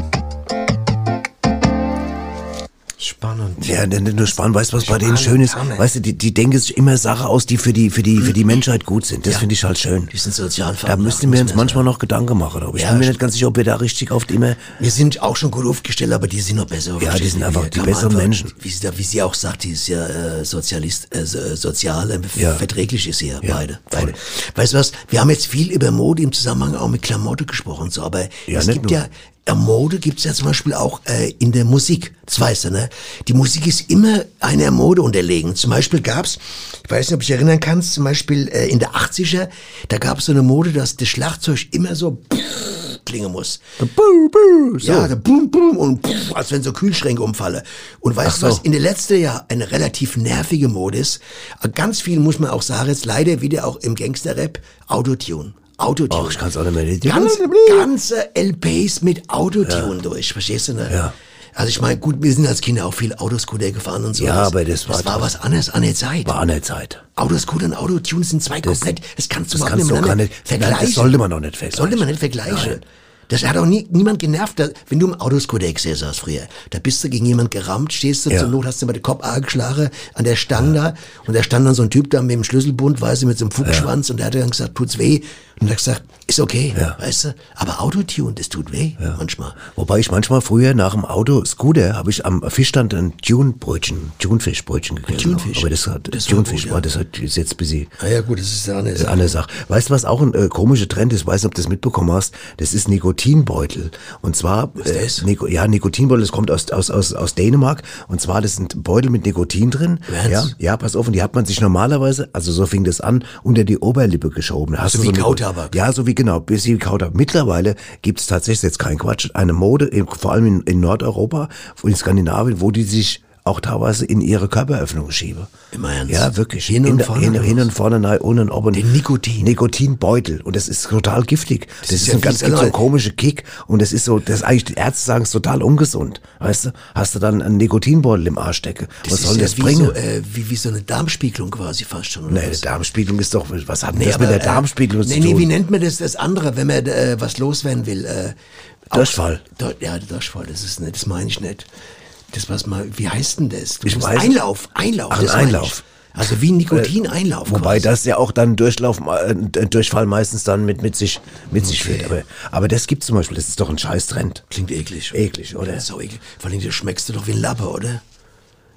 Spannend. Ja, denn nur spannend, weißt du, was bei denen Spannend, schön ist? Hammer. Weißt du, die, die denken sich immer Sachen aus, die für die, für die, für die Menschheit gut sind. Das finde ich halt schön. Die sind sozial Da müssten wir uns man manchmal noch Gedanken machen. Aber ich Ja, bin mir nicht ganz sicher, ob wir da richtig oft immer. Wir sind auch schon gut aufgestellt, aber die sind noch besser Ja, die sind einfach die besseren einfach, Menschen. Wie sie, wie sie auch sagt, die ist ja äh, Sozialist, äh, äh, sozial, äh, Ja. verträglich ist sie ja, Ja, beide. beide. Weißt du was, wir haben jetzt viel über Mode im Zusammenhang auch mit Klamotte gesprochen, so, aber Ja, es gibt ja, Mode gibt's ja zum Beispiel auch äh, in der Musik. Das weißt du, ne? Die Musik ist immer einer Mode unterlegen. Zum Beispiel gab's, ich weiß nicht, ob du dich erinnern kannst, zum Beispiel äh, in der 80er, da gab's so eine Mode, dass das Schlagzeug immer so klingen muss. Ja, der Boom, Boom und pff, als wenn so Kühlschränke umfalle. Und weißt Ach du was, so. in der letzten Jahr eine relativ nervige Mode ist, ganz viel muss man auch sagen, jetzt leider wieder auch im Gangster-Rap, Autotune. Autotune. Ach, ich kann's auch nicht mehr. Ganz, ganze LPs mit Autotune durch, verstehst du, ne? Ja. Also ich meine, gut, wir sind als Kinder auch viel Autoscooter gefahren und so. Ja, aber das war das war was anderes an der Zeit. War an der Zeit. Autoscooter und Autotune sind zwei Das- komplett, das kannst du Das überhaupt kannst miteinander nicht. Vergleichen. das sollte man auch nicht vergleichen. Sollte man nicht vergleichen. Nein. Das hat auch nie, niemand genervt. Da, wenn du im Autoscooter gesessen hast früher, da bist du gegen jemand gerammt, stehst du Ja. zur Not, hast du mal den Kopf angeschlagen an der Stange da und da stand dann so ein Typ da mit dem Schlüsselbund, weißt du, mit so einem Fuchsschwanz und der hat dann gesagt, tut's weh. Und er hat gesagt, ist okay, weißt du, aber Autotune, das tut weh manchmal. Wobei ich manchmal früher nach dem Auto Scooter habe ich am Fischstand ein Tunebrötchen, Tunefischbrötchen gegessen. Tunefisch. Aber das hat Das war Tunefisch, gut, war, ja. das hat ist jetzt ein bisschen Na ja, gut, das ist ja eine andere Sache. Weißt du, was auch ein äh, komischer Trend ist? Weiß nicht, ob du das mitbekommen hast. Das ist Nikotinbeutel. Und zwar, äh, Nico, ja, Nikotinbeutel, das kommt aus, aus, aus, aus Dänemark. Und zwar, das sind Beutel mit Nikotin drin. Ja, ja, pass auf. Und die hat man sich normalerweise, also so fing das an, unter die Oberlippe geschoben. Hast So du wie eine- Kautabak. Ja, so wie genau, bis wie Kautabak. Mittlerweile gibt es tatsächlich, jetzt kein Quatsch, eine Mode, vor allem in, in Nordeuropa, in Skandinavien, wo die sich auch teilweise in ihre Körperöffnung schieben. Immer ernst? Ja, wirklich. Hin und in, vorne hin, hin und vorne, nein, ohne und ob und Den Nikotin. Nikotinbeutel. Und das ist total giftig. Das, ist ist, ja ein ganz, gibt so einen genau. komische Kick. Und das ist so, das ist eigentlich, die Ärzte sagen, es total ungesund. Weißt du? Hast du dann einen Nikotinbeutel im Arsch stecken. Das Was soll ja das wie bringen? So, äh, wie, wie so eine Darmspiegelung quasi fast schon. Oder nee, was? die Darmspiegelung ist doch, was hat Nee, das mit aber, der Darmspiegelung äh, zu nee, tun? Nee, wie nennt man das, das andere, wenn man äh, was loswerden will? Äh, auch- Durchfall. Ja, Durchfall, das ist nicht, das meine ich nicht. Das was mal, wie heißt denn das? Du Ich weiß- Einlauf, Einlauf. Ach, das Einlauf. Also wie ein Nikotineinlauf. Wobei quasi. das ja auch dann Durchlauf, äh, Durchfall meistens dann mit, mit sich, mit sich Okay. führt. Aber, aber das gibt zum Beispiel, das ist doch ein Scheiß-Trend. Klingt eklig. Eklig, oder? Das ist auch eklig. Vor allem, du schmeckst du doch wie ein Lappe, oder?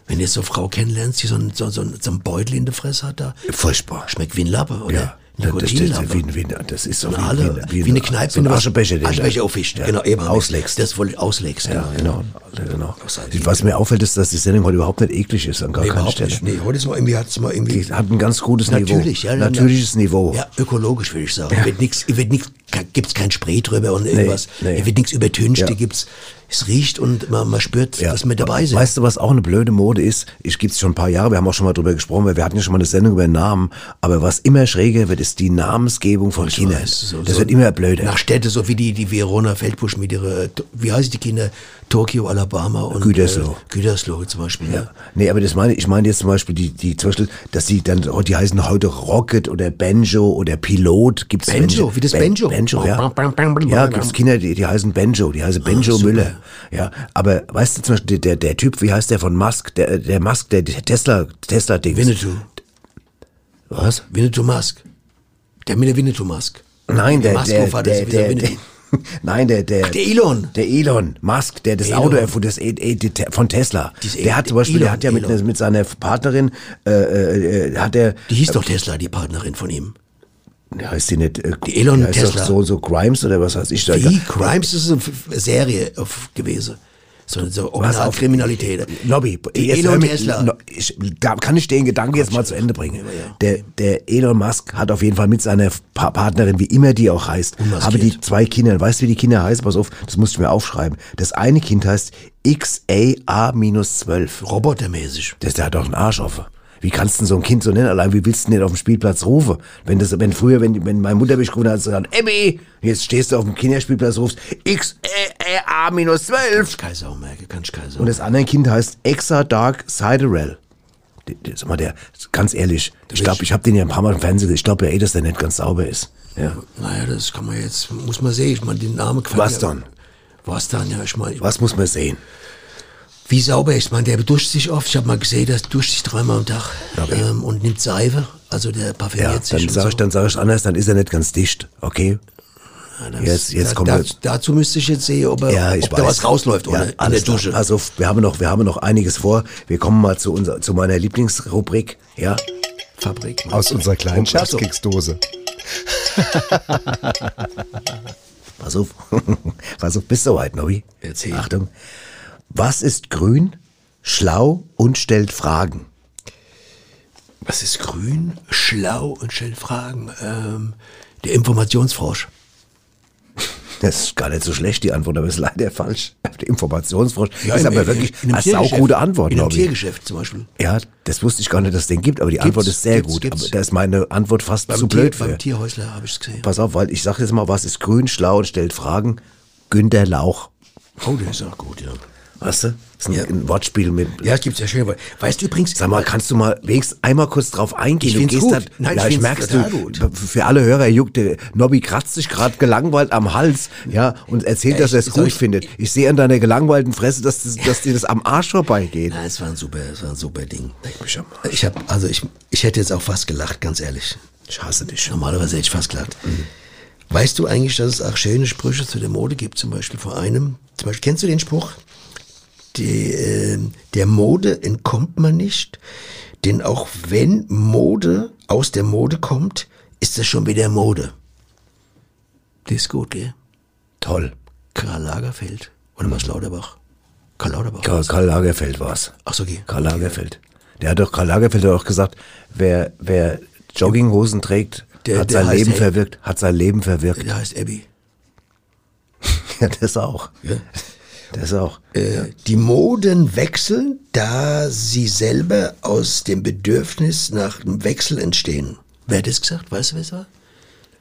Wenn du jetzt so eine Frau kennenlernst, die so einen, so, so, einen- so einen Beutel in der Fresse hat, da Furchtbar. schmeckt wie ein Lappe, oder? Ja. Das, das, das, wie, wie, das ist so wie, alle, wie, wie, eine Kneipe, so ein Aschebecher, den Aschebecher aufwischt. Ja, Genau, eben. auslegst. Das wollte ich auslegst. Ja, genau. genau. Auslegst. Was mir auffällt, ist, dass die Sendung heute überhaupt nicht eklig ist, an gar Nee, keiner Stelle. nicht. Nee, heute ist mal irgendwie, hat's mal irgendwie. Die hat ein ganz gutes Natürlich, Niveau. ja. Natürliches Niveau. Ja, ökologisch würde ich sagen. Wird nix, wird nix, gibt's kein Spray drüber und irgendwas. nee. Wird nichts übertüncht, Ja. gibt's, es riecht und man, man spürt, dass wir dabei sind. Weißt du, was auch eine blöde Mode ist? Ich gibt's schon ein paar Jahre, wir haben auch schon mal drüber gesprochen, weil wir hatten ja schon mal eine Sendung über Namen, aber was immer schräger wird, ist die Namensgebung von Kindern. weiß, so- das so wird immer blöder. Nach Städte, so wie die, die Verona Feldbusch mit ihrer, wie heißen die Kinder? Tokio, Alabama und Gütersloh. Äh, Gütersloh zum Beispiel. Ja. Nee, aber das meine ich, meine jetzt zum Beispiel die, die zum Beispiel, dass die dann, oh, die heißen heute Rocket oder Banjo oder Pilot. Gibt's Banjo, wie das Banjo? Banjo, ja. Ja, gibt's Kinder, die, die heißen Benjo, die heißen Benjo Ah, super. Müller. Ja, aber weißt du zum Beispiel, der, der Typ, wie heißt der von Musk, der, der Musk, der Tesla, Tesla-Ding. Winnetou. Was? Winnetou Musk. Der mit der Winnetou Musk. Nein, der, der, der, der, Winnetou. Nein, der, der, der Elon. Der Elon Musk, der das Elon. Auto erfunden, das E- E- von Tesla. Dieses Der hat zum Beispiel, Elon, der hat ja mit, mit seiner Partnerin, äh, äh, äh, hat er, Die hieß doch Tesla, die Partnerin von ihm. Heißt die nicht, äh, Die Elon die heißt Tesla. So, so Grimes oder was weiß ich da. Wie? Crimes ist eine Serie gewesen. So, so Originalkriminalität. Lobby, Die jetzt Elon Tesla. Ich, da kann ich den Gedanken jetzt mal zu Ende bringen. Der, der Elon Musk hat auf jeden Fall mit seiner pa Partnerin, wie immer die auch heißt, habe die zwei Kinder. Weißt du, wie die Kinder heißen? Pass auf, das musst du mir aufschreiben. Das eine Kind heißt XAA-12. Robotermäßig. Das, der hat doch einen Arsch offen. Wie kannst du denn so ein Kind so nennen? Allein wie willst du denn nicht auf dem Spielplatz rufen? Wenn das, wenn früher, wenn, wenn meine Mutter mich gerufen hat, gesagt, Emmy, jetzt stehst du auf dem Kinderspielplatz, rufst XAA-12. Keine Sau merke, kann ich keine Sau. Und das andere Kind heißt Exa Dark Siderel. Sag mal, der, ganz ehrlich, ich glaube, ich habe den ja ein paar Mal im Fernsehen gesehen. Ich glaube ja eh, dass der nicht ganz sauber ist. Ja. Naja, das kann man jetzt, muss man sehen. Ich meine, den Namen gefällt Was dann? Was dann, ja, ich meine. Was muss man sehen? Wie sauber ist. Meine, der duscht sich oft. Ich habe mal gesehen, der duscht sich dreimal am Tag ähm, und nimmt Seife. Also der Ja, parfümiert sich. dann sage so. ich, dann sag ich anders, dann ist er nicht ganz dicht, okay? Ja, das- jetzt- jetzt da, kommen da, Dazu müsste ich jetzt sehen, ob, er, Ja, ich ob weiß. da was rausläuft ja, oder in der Dusche. Klar. Also wir haben noch, wir haben noch einiges vor. Wir kommen mal zu unser, zu meiner Lieblingsrubrik, ja? Fabrik. Aus unserer kleinen. Scherzkeksdose. Pass auf, pass auf, bist soweit, Nobby? Erzähl. Achtung. Was ist grün, schlau und stellt Fragen? Was ist grün, schlau und stellt Fragen? Ähm, der Informationsfrosch. Das ist gar nicht so schlecht, die Antwort, aber ist leider falsch. Der Informationsfrosch Ja, ist im- aber wirklich eine saugute Antwort, In einem. Tiergeschäft zum Beispiel. Ja, das wusste ich gar nicht, dass es den gibt, aber die Gibt's, Antwort ist sehr gibt's, gut. gibt's. Aber da ist meine Antwort fast Beim, zu Tier, blöd beim für. Tierhäusler habe ich es gesehen. Pass auf, weil ich sage jetzt mal, was ist grün, schlau und stellt Fragen? Günter Lauch. Oh, der ist auch gut, ja. Weißt du? Das ist ein, ein Wortspiel mit. Ja, es gibt's ja schön. Weißt du übrigens. Sag mal, kannst du mal wenigstens einmal kurz drauf eingehen? Ich Du find's gehst gut. da- Nein, ja, ich ich merkst du, gut. für alle Hörer juckt, der Nobby kratzt sich gerade gelangweilt am Hals, ja, und erzählt, dass er es gut ich- findet. Ich sehe an deiner gelangweilten Fresse, dass, das, dass dir das am Arsch vorbeigeht. Nein, es war ein super, es war ein super Ding. Ich habe, also ich, ich hätte jetzt auch fast gelacht, ganz ehrlich. Ich hasse dich. Normalerweise hätte ich fast gelacht. Weißt du eigentlich, dass es auch schöne Sprüche zu der Mode gibt? Zum Beispiel vor einem, zum Beispiel, kennst du den Spruch? Die, äh, der Mode entkommt man nicht, denn auch wenn Mode aus der Mode kommt, ist das schon wieder Mode. Die ist gut, gell? Toll. Karl Lagerfeld. Oder was Lauterbach? Karl Lauterbach. Karl, Karl Lagerfeld war's. Ach so, okay. Karl Lagerfeld. Der hat doch, Karl Lagerfeld hat auch gesagt, wer, wer Jogginghosen trägt, Der- hat der sein Leben Ab- verwirkt, hat sein Leben verwirkt. Der heißt Abby. Ja, das auch. Das auch. Äh, Die Moden wechseln, da sie selber aus dem Bedürfnis nach dem Wechsel entstehen. Wer hat das gesagt? Weißt du, wer es war?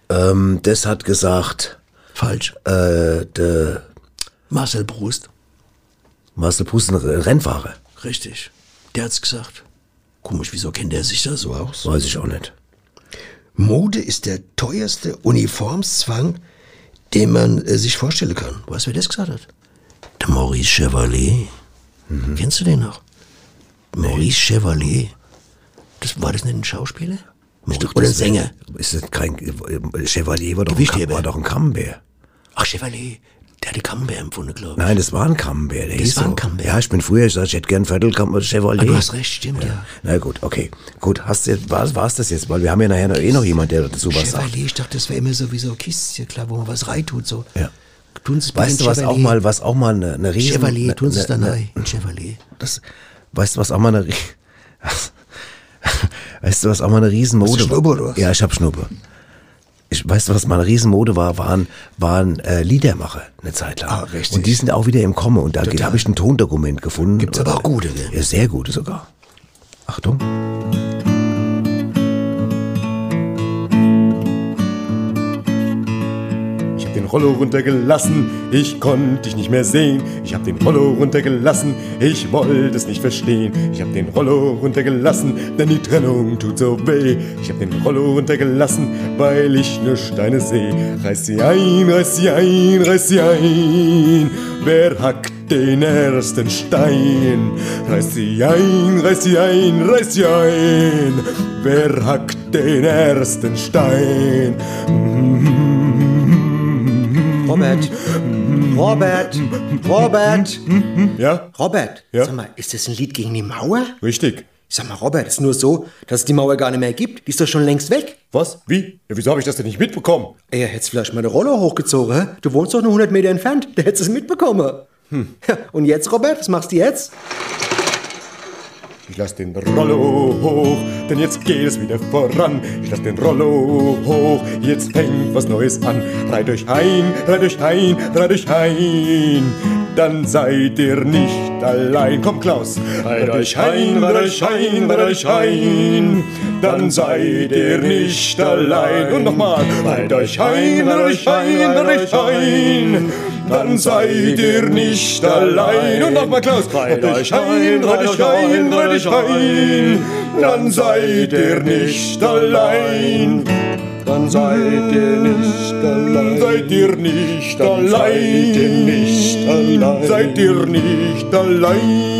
Ähm, das hat gesagt, Falsch. äh, der Marcel Proust. Marcel Proust, ein Rennfahrer. Richtig. Der hat's gesagt. Komisch, wieso kennt der sich da so aus? Weiß ich auch nicht. Mode ist der teuerste Uniformszwang, den man äh, sich vorstellen kann. Weißt du, wer das gesagt hat? Der Maurice Chevalier. Kennst du den noch? Maurice Chevalier. Das, war das nicht ein Schauspieler? Oder ein Sänger? Ist das kein äh, Chevalier war doch, ein, war doch ein Kammbär. Ach, Chevalier. Der hatte Camembert empfunden, glaube ich. Nein, das war ein Kammbär. Der Das war ein. Camembert. Ja, ich bin früher, ich sag, ich hätte gern Viertelkammer Chevalier. Ah, du hast recht, stimmt, ja. Na gut, okay. Gut, hast du war, war's das jetzt? Weil wir haben ja nachher noch, eh noch jemand, der dazu was sagt. Chevalier, ich dachte, das wäre immer so wie so Kiste, klar, wo man was reintut, so. Ja. Tun Sie es Weißt du, was auch mal, was auch mal eine, eine riesen... Chevalier, tun Sie es eine- da eine- rein. Ein Chevalier. Das, weißt du, was auch mal eine, weißt du, was auch mal eine Riesenmode war? was? Ja, ich hab Schnurrbart. Ich, weißt du, was mal eine Riesenmode war? Waren, waren äh, Liedermacher eine Zeit lang. Ah, richtig. Und die sind auch wieder im Kommen. Und da habe ich ein Tondokument gefunden. Gibt's aber auch gute, gell? Ja, sehr gute sogar. Achtung. Rollo runtergelassen, ich konnte dich nicht mehr sehen. Ich hab den Rollo runtergelassen, ich wollte es nicht verstehen. Ich hab den Rollo runtergelassen, denn die Trennung tut so weh. Ich hab den Rollo runtergelassen, weil ich nur Steine seh. Reiß sie ein, reiß sie ein, reiß sie ein. Wer hackt den ersten Stein? Reiß sie ein, reiß sie ein, reiß sie ein. Wer hackt den ersten Stein? Robert, Robert, Robert, Ja, Robert. Ja? Sag mal, ist das ein Lied gegen die Mauer? richtig. Sag mal, Robert, ist nur so, dass es die Mauer gar nicht mehr gibt. Die ist doch schon längst weg. Was? Wie? Ja, wieso habe ich das denn nicht mitbekommen? Er hätte vielleicht mal eine Rolle hochgezogen, hä? Du wohnst doch nur 100 Meter entfernt. Der hätte es mitbekommen. Hm. Ja, und jetzt, Robert, was machst du jetzt? Ich lass den Rollo hoch, denn jetzt geht es wieder voran. Ich lass den Rollo hoch, jetzt fängt was Neues an. Reit euch ein, reit euch ein, reit euch ein. Dann seid ihr nicht allein. Komm, Klaus. Reit euch ein, reit euch ein, reit euch ein. Dann seid ihr nicht allein. Und nochmal. Reit euch ein, reit euch ein, reit euch ein. Dann seid ihr nicht allein. Und nochmal, Klaus. Reit euch ein, reit euch ein, reit euch ein. Dann seid ihr nicht allein. Dann seid ihr nicht allein. Seid ihr nicht allein. Seid ihr nicht allein. Seid ihr nicht allein.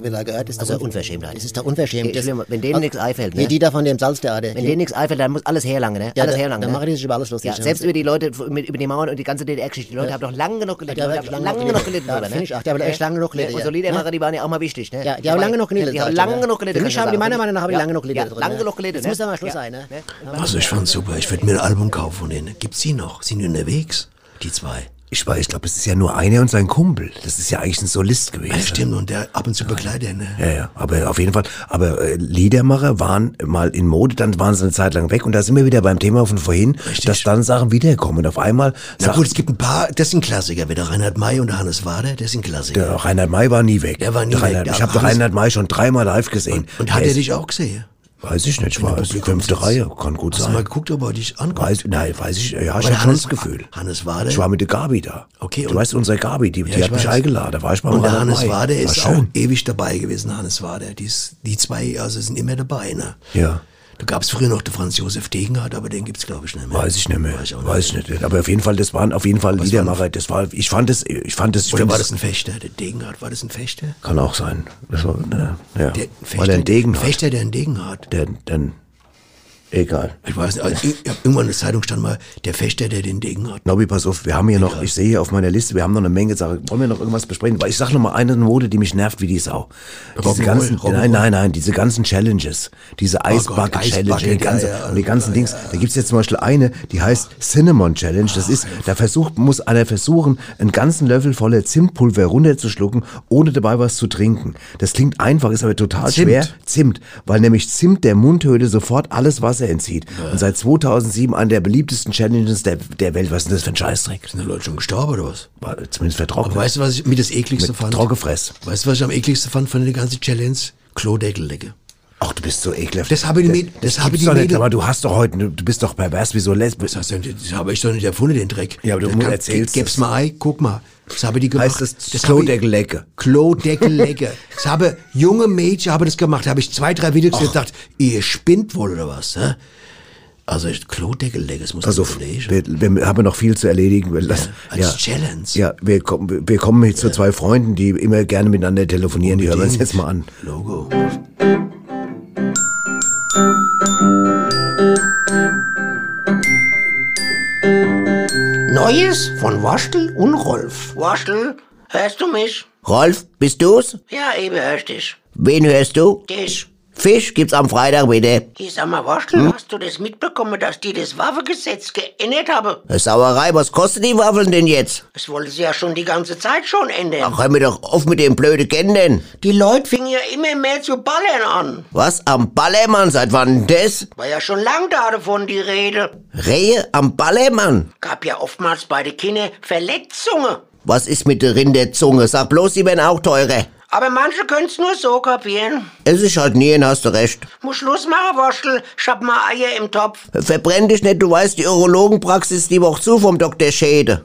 Der Säbel da gehört, ist Also Unverschämtheit. Das ist doch unverschämt. Ich wenn denen nichts einfällt, ne? die da von dem Salztheater. Wenn denen nichts einfällt, dann muss alles herlangen, ne? Ja, alles da- herlangen. dann ne? machen die sich über alles lustig. Ja, selbst über die Leute, mit, über die Mauern und die ganze DDR-Geschichte. Die Leute haben doch lange genug gelitten. Ja, Die die haben lange lange genug gelitten. Ja, ich ne? auch. Die haben echt lange genug gelitten, Und so ja. Liedermacher, die waren ja auch mal wichtig, ne? Ja, die haben lange genug gelitten. Die haben ich lange genug gelitten. Für mich haben ich die meiner. Meinung nach die Ja, lange genug gelitten. Ja, lange ne? genug gelitten. Das ne? muss doch mal Schluss Ja. sein, ne? Also ich fand's super. Ich würde mir ein Album kaufen von denen. Gibt's die noch? Sind die unterwegs? Die zwei. Ich weiß, ich glaube, es ist ja nur einer und sein Kumpel. Das ist ja eigentlich ein Solist gewesen. Ja, stimmt. Und der ab und zu begleitet, ne? Ja, ja, aber auf jeden Fall. Aber äh, Liedermacher waren mal in Mode, dann waren sie eine Zeit lang weg und da sind wir wieder beim Thema von vorhin, dass dann Sachen wiederkommen. Und auf einmal Na sagt, gut, es gibt ein paar, das sind Klassiker. Wie der Reinhard May und Hannes Wader, das sind Klassiker. der Reinhard May war nie weg. Der war nie Der Reinhard, weg. Ich habe Reinhard May schon dreimal live gesehen. Und hat Der er dich auch gesehen? Weiß ich nicht, ich war fünfte Reihe, kann gut Hast du sein. mal geguckt, ob er dich anguckt? Weiß, nein, weiß ich, ja, ich War der schon Hannes- das Gefühl. Hannes Wade? Ich war mit der Gabi da. Okay, Du weißt, unsere Gabi, die, Ja, die hat mich weiß. eingeladen, da war ich beim Und der Hannes May. Wade ist auch ewig dabei gewesen, Hannes Wade. Die, ist, die zwei, also sind immer dabei, ne? Ja. Da gab es früher noch den Franz Josef Degenhardt, aber den gibt's glaube ich nicht mehr. Weiß ich nicht mehr. Weiß ich Weiß ich nicht. Aber auf jeden Fall, das waren auf jeden Fall Liedermacher. Das war, ich fand es, ich fand es, Oder war es- das ein Fechter? Der Degenhardt, war das ein Fechter? Kann auch sein. Das war, ne, ja. Der Weil er einen Degen hat. Fechter, der einen Degen hat. Der, dann, egal. Ich weiß nicht, also ich, ich irgendwann in der Zeitung stand mal, der Fechter, der den Degen hat. Nobby, pass auf, wir haben hier noch, ich sehe hier auf meiner Liste, wir haben noch eine Menge Sachen. Wollen wir noch irgendwas besprechen? Weil ich sag noch mal eine Mode, die mich nervt wie die Sau. Diese ganzen, Rock'n'Roll. nein, nein, nein, diese ganzen Challenges, diese Oh Gott, Eisbucket-Challenge, Eisbucket, die ganze, ja, ja, und die ganzen ja, Dings. Da gibt's jetzt zum Beispiel eine, die heißt Cinnamon Challenge. Das ist, da versucht, muss einer versuchen, einen ganzen Löffel voller Zimtpulver runterzuschlucken, ohne dabei was zu trinken. Das klingt einfach, ist aber total Zimt. schwer. Zimt, weil nämlich Zimt der Mundhöhle sofort alles Wasser entzieht. Und seit 2007 eine der beliebtesten Challenges der, der Welt. Was ist denn das für ein Scheißdreck? Sind die Leute schon gestorben oder was? War zumindest vertrocknet. Aber weißt du, was ich mit das ekligste Mit fand? Trockefress. Weißt du, was ich am ekligsten fand von der ganzen Challenge? Klodeckellecke. Ach, du bist so ekelhaft. Das habe ich die Mäd- das habe die Mädel- aber du hast doch heute, du bist doch pervers wie so lesbisch. Das, das habe ich doch nicht erfunden, den Dreck. Ja, aber du Das musst erzählst Gib's es. mal ein, guck mal. Das habe die gemacht. Heißt das habe ich- Klodeckellecke? Klodeckellecke. Das habe junge Mädchen haben das gemacht. Da habe ich zwei, drei Videos gedacht, ihr spinnt wohl oder was? Hä? Also ich- Klodeckellecke, das muss überlegen. wir, wir haben noch viel zu erledigen. Wir lassen, als Challenge. Ja, wir kommen, wir kommen jetzt zu zwei Freunden, die immer gerne miteinander telefonieren. Die hören wir uns jetzt mal an. Logo. Neues von Waschtel und Rolf. Waschtel, hörst du mich? Rolf, bist du's? Ja, eben hörst dich. Wen hörst du? Dich. Fisch gibt's am Freitag bitte. Ich sag mal, Waschtel, Hm? hast du das mitbekommen, dass die das Waffengesetz geändert haben? Eine Sauerei, was kosten die Waffeln denn jetzt? Das wollte sie ja schon die ganze Zeit schon ändern. Ach, hör mir doch auf mit dem blöden Kennen. Die Leute fingen ja immer mehr zu ballern an. Was? Am Ballermann? Seit wann das? War ja schon lang da davon die Rede. Rehe am Ballermann? Gab ja oftmals bei den Kindern Verletzungen. Was ist mit der Rinderzunge? Sag bloß, die werden auch teurer. Aber manche können's nur so kapieren. Es ist halt nie, hast du recht. Muss Schluss machen, Waschtel. Ich hab mal Eier im Topf. Verbrenn dich nicht, du weißt, die Urologenpraxis die Woche zu vom Dr. Schäde.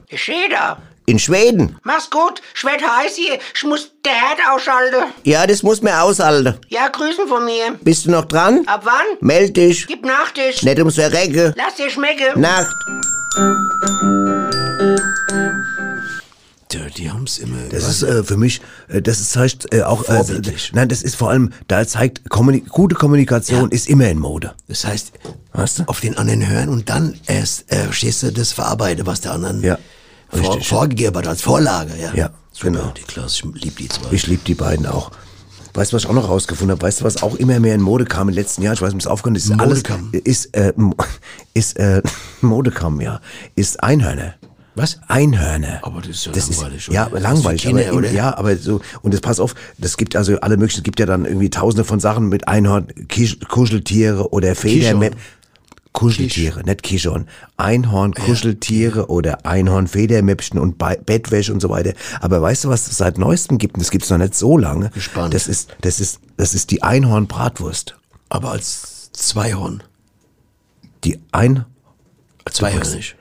Da. In Schweden. Mach's gut. Ich werd heiß hier. Ich muss der Herd ausschalten. Ja, das muss man aushalten. Ja, Grüßen von mir. Bist du noch dran? Ab wann? Meld dich. Gib Nachtisch. Nicht ums Verrecken. Lass dir schmecken. Nacht. Tja, die haben's immer. Das ist äh, für mich, äh, das zeigt äh, auch, äh, nein, das ist vor allem, da zeigt, Kommuni gute Kommunikation ist immer in Mode. Das heißt, Weißt du? auf den anderen hören und dann erst, äh, verstehst du, das verarbeiten, was der anderen Ja, vor, vorgegeben hat, als Vorlage, ja. Ja, Super, genau. Die Klasse, ich lieb die zwei. Ich liebe die beiden auch. Weißt du, was ich auch noch rausgefunden habe? Weißt du, was auch immer mehr in Mode kam im letzten Jahr? Ich weiß nicht, ob es aufgehört ist. Ist alles, Modekam. ist, äh, ist, äh, Modekam, ja. Ist Einhörner. Was? Einhörner. Aber das ist ja das langweilig, Ist, ja, oder? langweilig. Ist für Kinder, aber, oder? Ja, aber so, und das pass auf, das gibt also alle möglichen, es gibt ja dann irgendwie tausende von Sachen mit Einhorn, Kisch, Kuscheltiere oder Federmäppchen. Kuscheltiere, nicht Kischorn. Einhorn, Kuscheltiere oder Einhorn, Federmäppchen und Be Bettwäsche und so weiter. Aber weißt du, was es seit neuestem gibt? Und das gibt's noch nicht so lange. Gespannt. Das ist, das ist, das ist die Einhorn-Bratwurst. Aber als Zweihorn. Die Ein, Zweihörnig.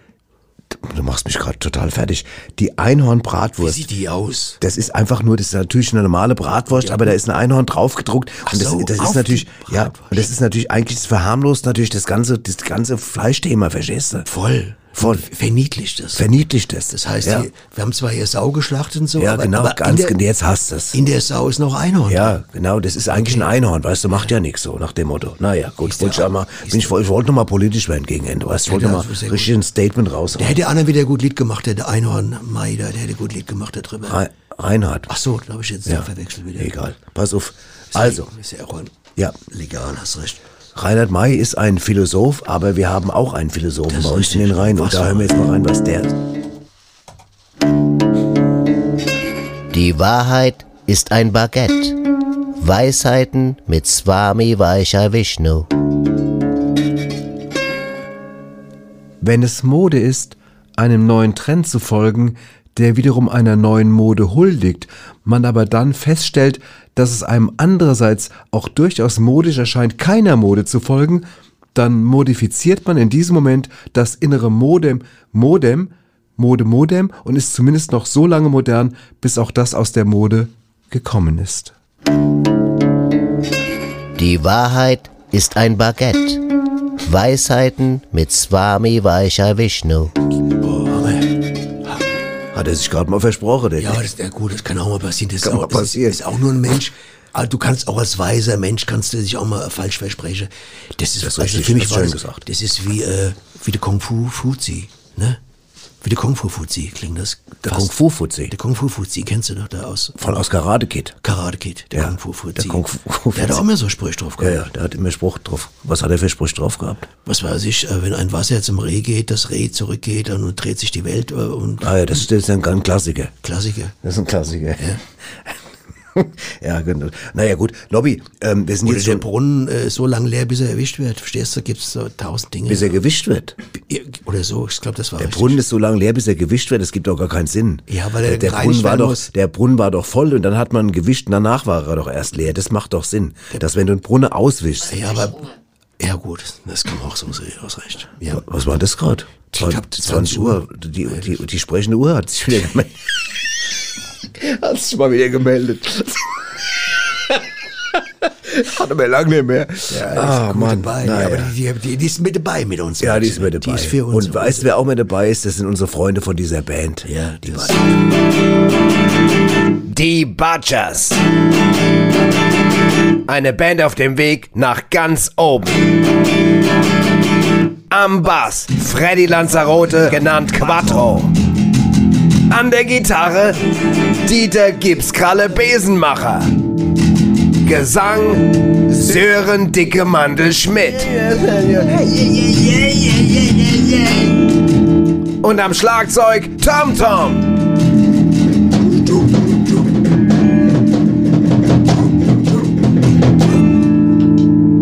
Du machst mich gerade total fertig. Die Wie Einhorn-Bratwurst. sieht die aus? Das ist einfach nur, das ist natürlich eine normale Bratwurst, aber da ist ein Einhorn draufgedruckt. Und das, so, das ist natürlich, ja, und das ist natürlich eigentlich, das verharmlost natürlich das ganze, das ganze Fleischthema, verstehst du? Voll. Voll. Verniedlicht das. Verniedlicht das. Das heißt, ja, wir haben zwar hier Sau geschlachtet und so, ja aber, genau, aber ganz genau, der, jetzt hast du es. in der Sau ist noch Einhorn. Ja, genau, das ist eigentlich ein Einhorn, weißt du, macht ja nichts so nach dem Motto. Naja, gut, Ist wollte ich der mal, bin ich, ich wollte noch mal politisch werden gegen Ende, weißt du, ich wollte Ja, noch das mal ist sehr richtig ein Statement Der raushauen. hätte einer wieder gut Lied gemacht, der, der Einhorn Maider, der hätte gut Lied gemacht darüber. Rein- Reinhard. Ach so, da habe ich jetzt Ja. verwechselt wieder. Egal, pass auf. Also, Ist ja auch ja, legal, hast recht. Reinhard May ist ein Philosoph, aber wir haben auch einen Philosophen Das bei uns in den. Reihen und da hören wir jetzt mal rein, was der. Die Wahrheit ist ein Baguette. Weisheiten mit Swami Vaishya Vishnu. Wenn es Mode ist, einem neuen Trend zu folgen, der wiederum einer neuen Mode huldigt, man aber dann feststellt, dass es einem andererseits auch durchaus modisch erscheint, keiner Mode zu folgen, dann modifiziert man in diesem Moment das innere Modem, Modem, Mode, Modem und ist zumindest noch so lange modern, bis auch das aus der Mode gekommen ist. Die Wahrheit ist ein Baguette. Weisheiten mit Swami Vaishya Vishnu. Hat er sich gerade mal versprochen, der Ja, das ist ja gut, das kann auch mal passieren. Das, Kann ist, auch, das passieren. ist, ist auch nur ein Mensch. Aber du kannst auch als weiser Mensch kannst du dich auch mal falsch versprechen. Das ist, Das ist also richtig, für mich das, gesagt. das ist wie äh, wie der Kung Fu Fuzi, ne? Wie der Kung Fu Fuzi klingt das. Der fast. Kung Fu Fuzzi. Der Kung Fu Fuzi kennst du doch da aus Von aus Karate Kid. Karate Kid, der Ja, Kung Fu Fuzi. der Kung Fu Der hat auch immer so Sprüche drauf Ja, gehabt. ja, der hat immer Spruch drauf. Was hat er für Spruch drauf gehabt? Was weiß ich, äh, wenn ein Wasser zum Reh geht, das Reh zurückgeht und dann dreht sich die Welt äh, und Ah ja, das ist, ein, ein Klassiker. Klassiker. Das ist ein Klassiker. Ja, ja genau. Naja gut, Lobby, ähm, wir sind Oder jetzt der Brunnen äh, so lang leer, bis er erwischt wird. Verstehst du? Gibt's so tausend Dinge. bis er gewischt wird. Oder so, ich glaube, das war Der richtig. Brunnen ist so lange leer, bis er gewischt wird. Das gibt doch gar keinen Sinn. Ja, weil er der gereinigt Brunnen war doch, muss. der Brunnen war doch voll und dann hat man gewischt. und Danach war er doch erst leer. Das macht doch Sinn, dass wenn du einen Brunnen auswischst. Ja, aber ja gut, das kann man auch so aus recht. Ja. Was war das gerade? Ich glaub, 20 Uhr. Die, die, die sprechende Uhr hat sich wieder gemeldet. Hat sich mal wieder gemeldet. Hatte mir lange nicht mehr. Ja, ah, gut Mann. dabei. Ja, aber die, die, die ist mit dabei mit uns. Ja, die ist mit dabei. Die ist für uns. Und weißt du, wer auch mit dabei ist? Das sind unsere Freunde von dieser Band. Ja, die das, Die Butchers. Eine Band auf dem Weg nach ganz oben. Am Bass Freddy Lanzarote, genannt Quattro. An der Gitarre Dieter Gipskralle Besenmacher. Gesang Sören Dicke Mandel Schmidt. Und am Schlagzeug Tom Tom.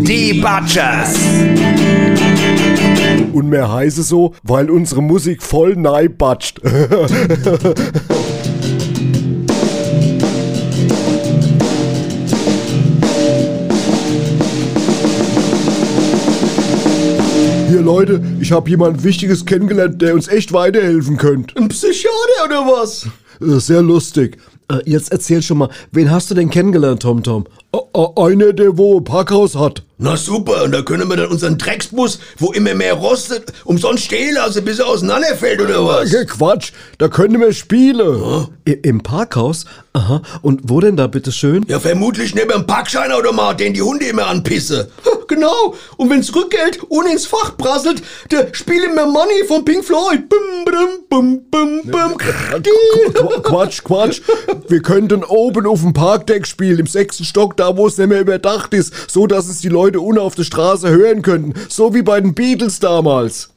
Die Butchers. Und mehr heiße so, weil unsere Musik voll neibatscht. Hier Leute, ich habe jemand Wichtiges kennengelernt, der uns echt weiterhelfen könnte. Ein Psychiater oder was? Äh, Sehr lustig. Äh, jetzt erzähl schon mal, wen hast du denn kennengelernt, Tom Tom? Einer, der wo ein Parkhaus hat. Na super, und da können wir dann unseren Drecksbus, wo immer mehr rostet, umsonst stehen lassen, bis er auseinanderfällt oder was? Äh, Quatsch, da können wir spielen. I Im Parkhaus? Aha. Und wo denn da bitte schön? Ja, vermutlich neben dem Parkscheinautomat, den die Hunde immer anpissen. Genau, und wenn's Rückgeld ohne ins Fach prasselt, der spielt mir Money von Pink Floyd. Bum, bum, bum, bum, bum. Qu- Quatsch, Quatsch. Wir könnten oben auf dem Parkdeck spielen, im sechsten Stock, da wo es nicht mehr überdacht ist, so dass es die Leute unten auf der Straße hören könnten. So wie bei den Beatles damals.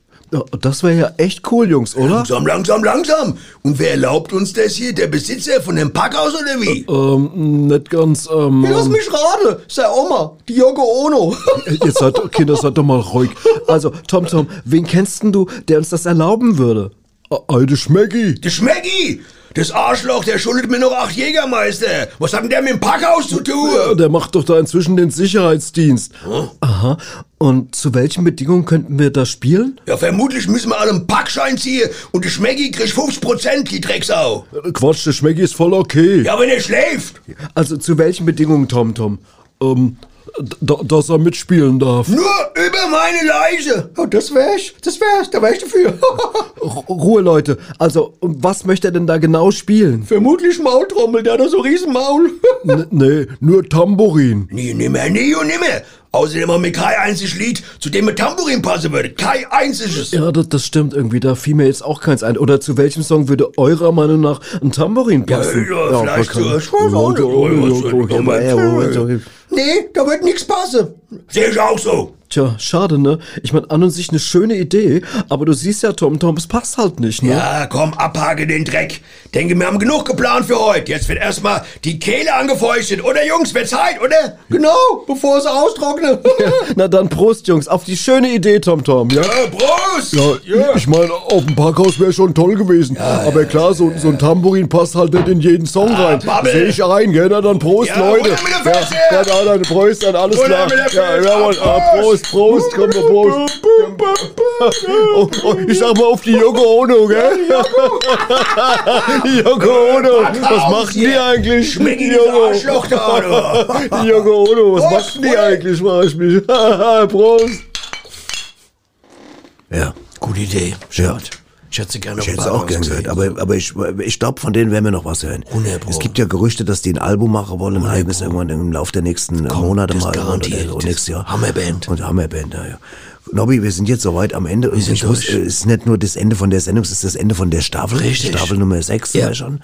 Das wäre ja echt cool, Jungs, oder? Langsam, langsam, langsam. Und wer erlaubt uns das hier? Der Besitzer von dem Packhaus oder wie? Ähm, nicht ganz, ähm... Lass mich raten, sei Oma, die Yoko Ono. Jetzt seid, Kinder, seid doch mal ruhig. Also, Tom Tom, wen kennst denn du, der uns das erlauben würde? Alte Schmecki. Der Schmecki! Das Arschloch, der schuldet mir noch acht Jägermeister. Was hat denn der mit dem Packhaus zu tun? Der macht doch da inzwischen den Sicherheitsdienst. Aha. Und zu welchen Bedingungen könnten wir da spielen? Ja, vermutlich müssen wir alle einen Packschein ziehen und der Schmecki kriegt 50 Prozent, die Drecksau. Quatsch, der Schmecki ist voll okay. Ja, wenn er schläft. Also, zu welchen Bedingungen, Tom Tom? Ähm, dass er mitspielen darf. Nur über meine Leiche. Oh, das wär ich, das wär's, da wär ich dafür. Ruhe, Leute. Also, was möchte er denn da genau spielen? Vermutlich Maultrommel, der hat doch so riesen Maul. Nee, nur Tambourin. nie, nimmer, nie und nimmer. Außerdem haben wir kein einziges Lied, zu dem ein Tambourin passen würde. Kein einziges. Ja, das, das stimmt irgendwie. Da fiel mir jetzt auch keins ein. Oder zu welchem Song würde eurer Meinung nach ein Tambourin passen? Ja, vielleicht. Ja, ja, ja, ja. Nee, da wird nichts passen. Sehe ich auch so. Tja, schade, ne? Ich meine, an und sich eine schöne Idee, aber du siehst ja, Tom, Tom, es passt halt nicht, ne? Ja, komm, abhake den Dreck. Denke, wir haben genug geplant für heute. Jetzt wird erstmal die Kehle angefeuchtet. Oder Jungs, wird Zeit, oder? Genau, bevor sie austrocknen. Na dann Prost, Jungs, auf die schöne Idee, Tom Tom, ja? Äh, Prost! Ja, ich meine, auf dem Parkhaus wäre schon toll gewesen. Aber klar, so, so ein Tambourin passt halt nicht in jeden Song rein. Babbel. Sehe ich ein, gell? Na dann Prost, Ja, Leute. mit der Ja, Fresse! ja, da, dann Prost, dann alles Runter klar. mit der Ja, jawohl, ah, Prost, Prost, komm mal Prost. Oh, oh, ich sag mal auf die Yoko Ono, gell? Yoko Ono, was macht die eigentlich? Schmeck ihn, Yoko. dieses Arschloch da, du. Die Yoko Ono, was macht die eigentlich, frag ich mich. Prost. Ja. Gute Idee. Ja. Ich hätte sie gerne Ich hätte es auch gern Parkhaus gehört, aber, aber ich, ich glaube, von denen werden wir noch was hören. 100 Pro. Es gibt ja Gerüchte, dass die ein Album machen wollen, ein eigenes irgendwann im Laufe der nächsten Monate das mal garantiert. oder, oder nächstes Jahr. Hammerband. Und Hammerband, ja, ja. Nobby, wir sind jetzt soweit am Ende. Und sind durch. äh, es ist nicht nur das Ende von der Sendung, es ist das Ende von der Staffel. Richtig. Staffel Nummer 6 Ja. ja. schon.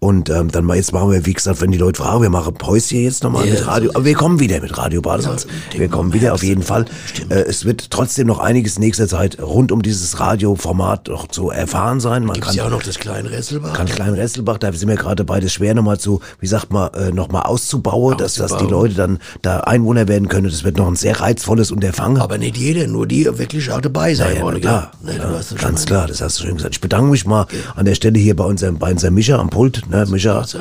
Und ähm, dann mal jetzt machen wir, wie gesagt, wenn die Leute fragen, wir machen Pause hier jetzt nochmal Ja, mit Radio. Aber wir kommen wieder mit Radio Badesalz. wir kommen wieder auf jeden Fall. Äh, es wird trotzdem noch einiges in nächster Zeit rund um dieses Radioformat noch zu erfahren sein. Man Gibt's kann ja auch noch das kleine Resselbach. kann Klein Resselbach, da sind wir gerade dabei, das schwer nochmal zu, wie sagt man, äh, nochmal auszubauen, dass, dass die Auszubauen. Leute dann da Einwohner werden können. Das wird noch ein sehr reizvolles Unterfangen. Aber nicht jeder, nur die wirklich auch dabei sein ja, wollen. klar? Ne, ja, ganz schon klar, das hast du schön gesagt. Ich bedanke mich mal an der Stelle hier bei unserem, bei unserem Mischa am Pult, ne, aus.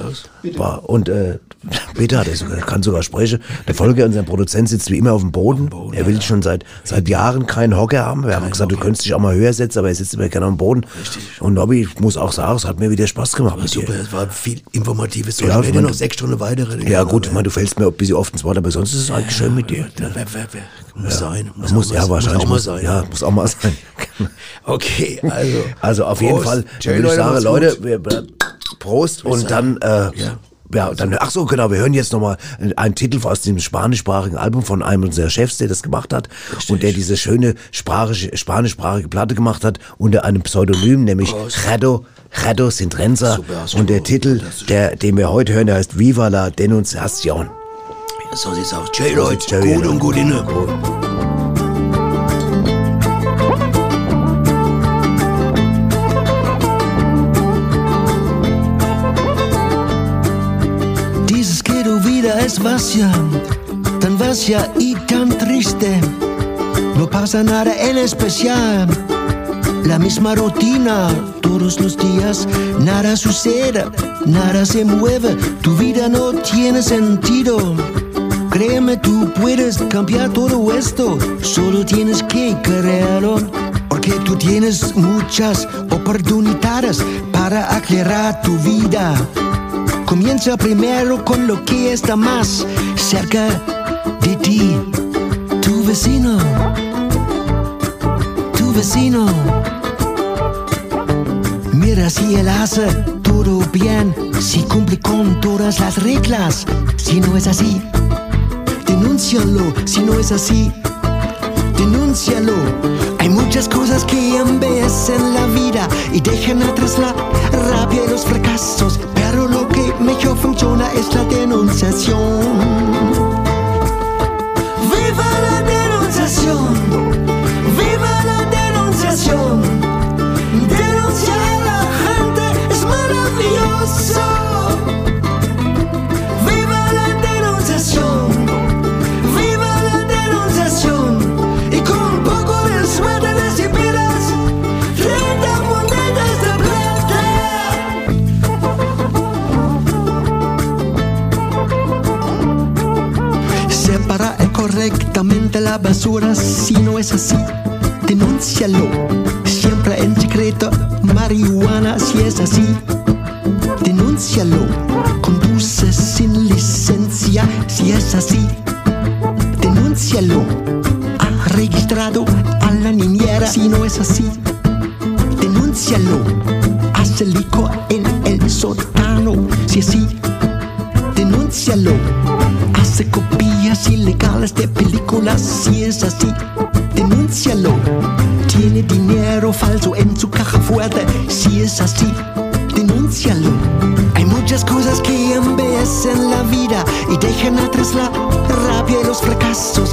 War, und äh, Peter er sogar, kann sogar sprechen. Der Folge, unser Produzent, sitzt wie immer auf dem Boden. er will schon seit seit Jahren keinen Hocker haben. Wir haben gesagt, du könntest dich auch mal höher setzen, aber er sitzt immer gerne am Boden. Und Nobby, ich muss auch sagen, es hat mir wieder Spaß gemacht dir. Super, es war viel Informatives. Ja, ich werde noch sechs Stunden weitere. Ja gut, ich meine, du fällst mir ein bisschen oft ins Wort, aber sonst ist es eigentlich schön mit dir. Wer, muss sein. Muss, muss auch ja wahrscheinlich. Muss auch mal sein. Ja, muss auch mal sein. Okay, also. Also auf jeden Prost. Fall Tschö, würde ich sagen, Leute, wir, wir, Prost und dann, äh, ja. dann, ach so, genau, wir hören jetzt nochmal einen Titel aus dem spanischsprachigen Album von einem unserer Chefs, der das gemacht hat und der diese schöne spanischsprachige Platte gemacht hat unter einem Pseudonym, nämlich Gerdo, Gerdo Sintrenza und der Titel, der, den wir heute hören, der heißt Viva la Denunciación. Und gut inne. Dices que tu vida es vacía, tan vacía y tan triste. No pasa nada en especial. La misma rutina todos los días, nada sucede, nada se mueve, tu vida no tiene sentido. Créeme, tú puedes cambiar todo esto, solo tienes que creerlo. Porque tú tienes muchas oportunidades para aclarar tu vida. Comienza primero con lo que está más cerca de ti. Tu vecino. Tu vecino. Mira si él hace todo bien, si cumple con todas las reglas. Si no es así, denúncialo. Si no es así, denúncialo. Hay muchas cosas que embellecen la vida y dejan atrás la rabia y los fracasos. Pero lo que mejor funciona es la denunciación. ¡Viva la denunciación! ¡Viva la denunciación! Denunciar a la gente es maravilloso. La basura si no es así. Denúncialo. Siempre en secreto, marihuana si es así. Denúncialo. Conduce sin licencia si es así. Denúncialo. Ha registrado a la niñera si no es así. Denúncialo. Hace licor en el sótano si es así. Denúncialo. Hace copias ilegales de películas si es así. Denúncialo. Tiene dinero falso en su caja fuerte si es así. Denúncialo. Hay muchas cosas que embellecen la vida y dejan atrás la rabia y los fracasos.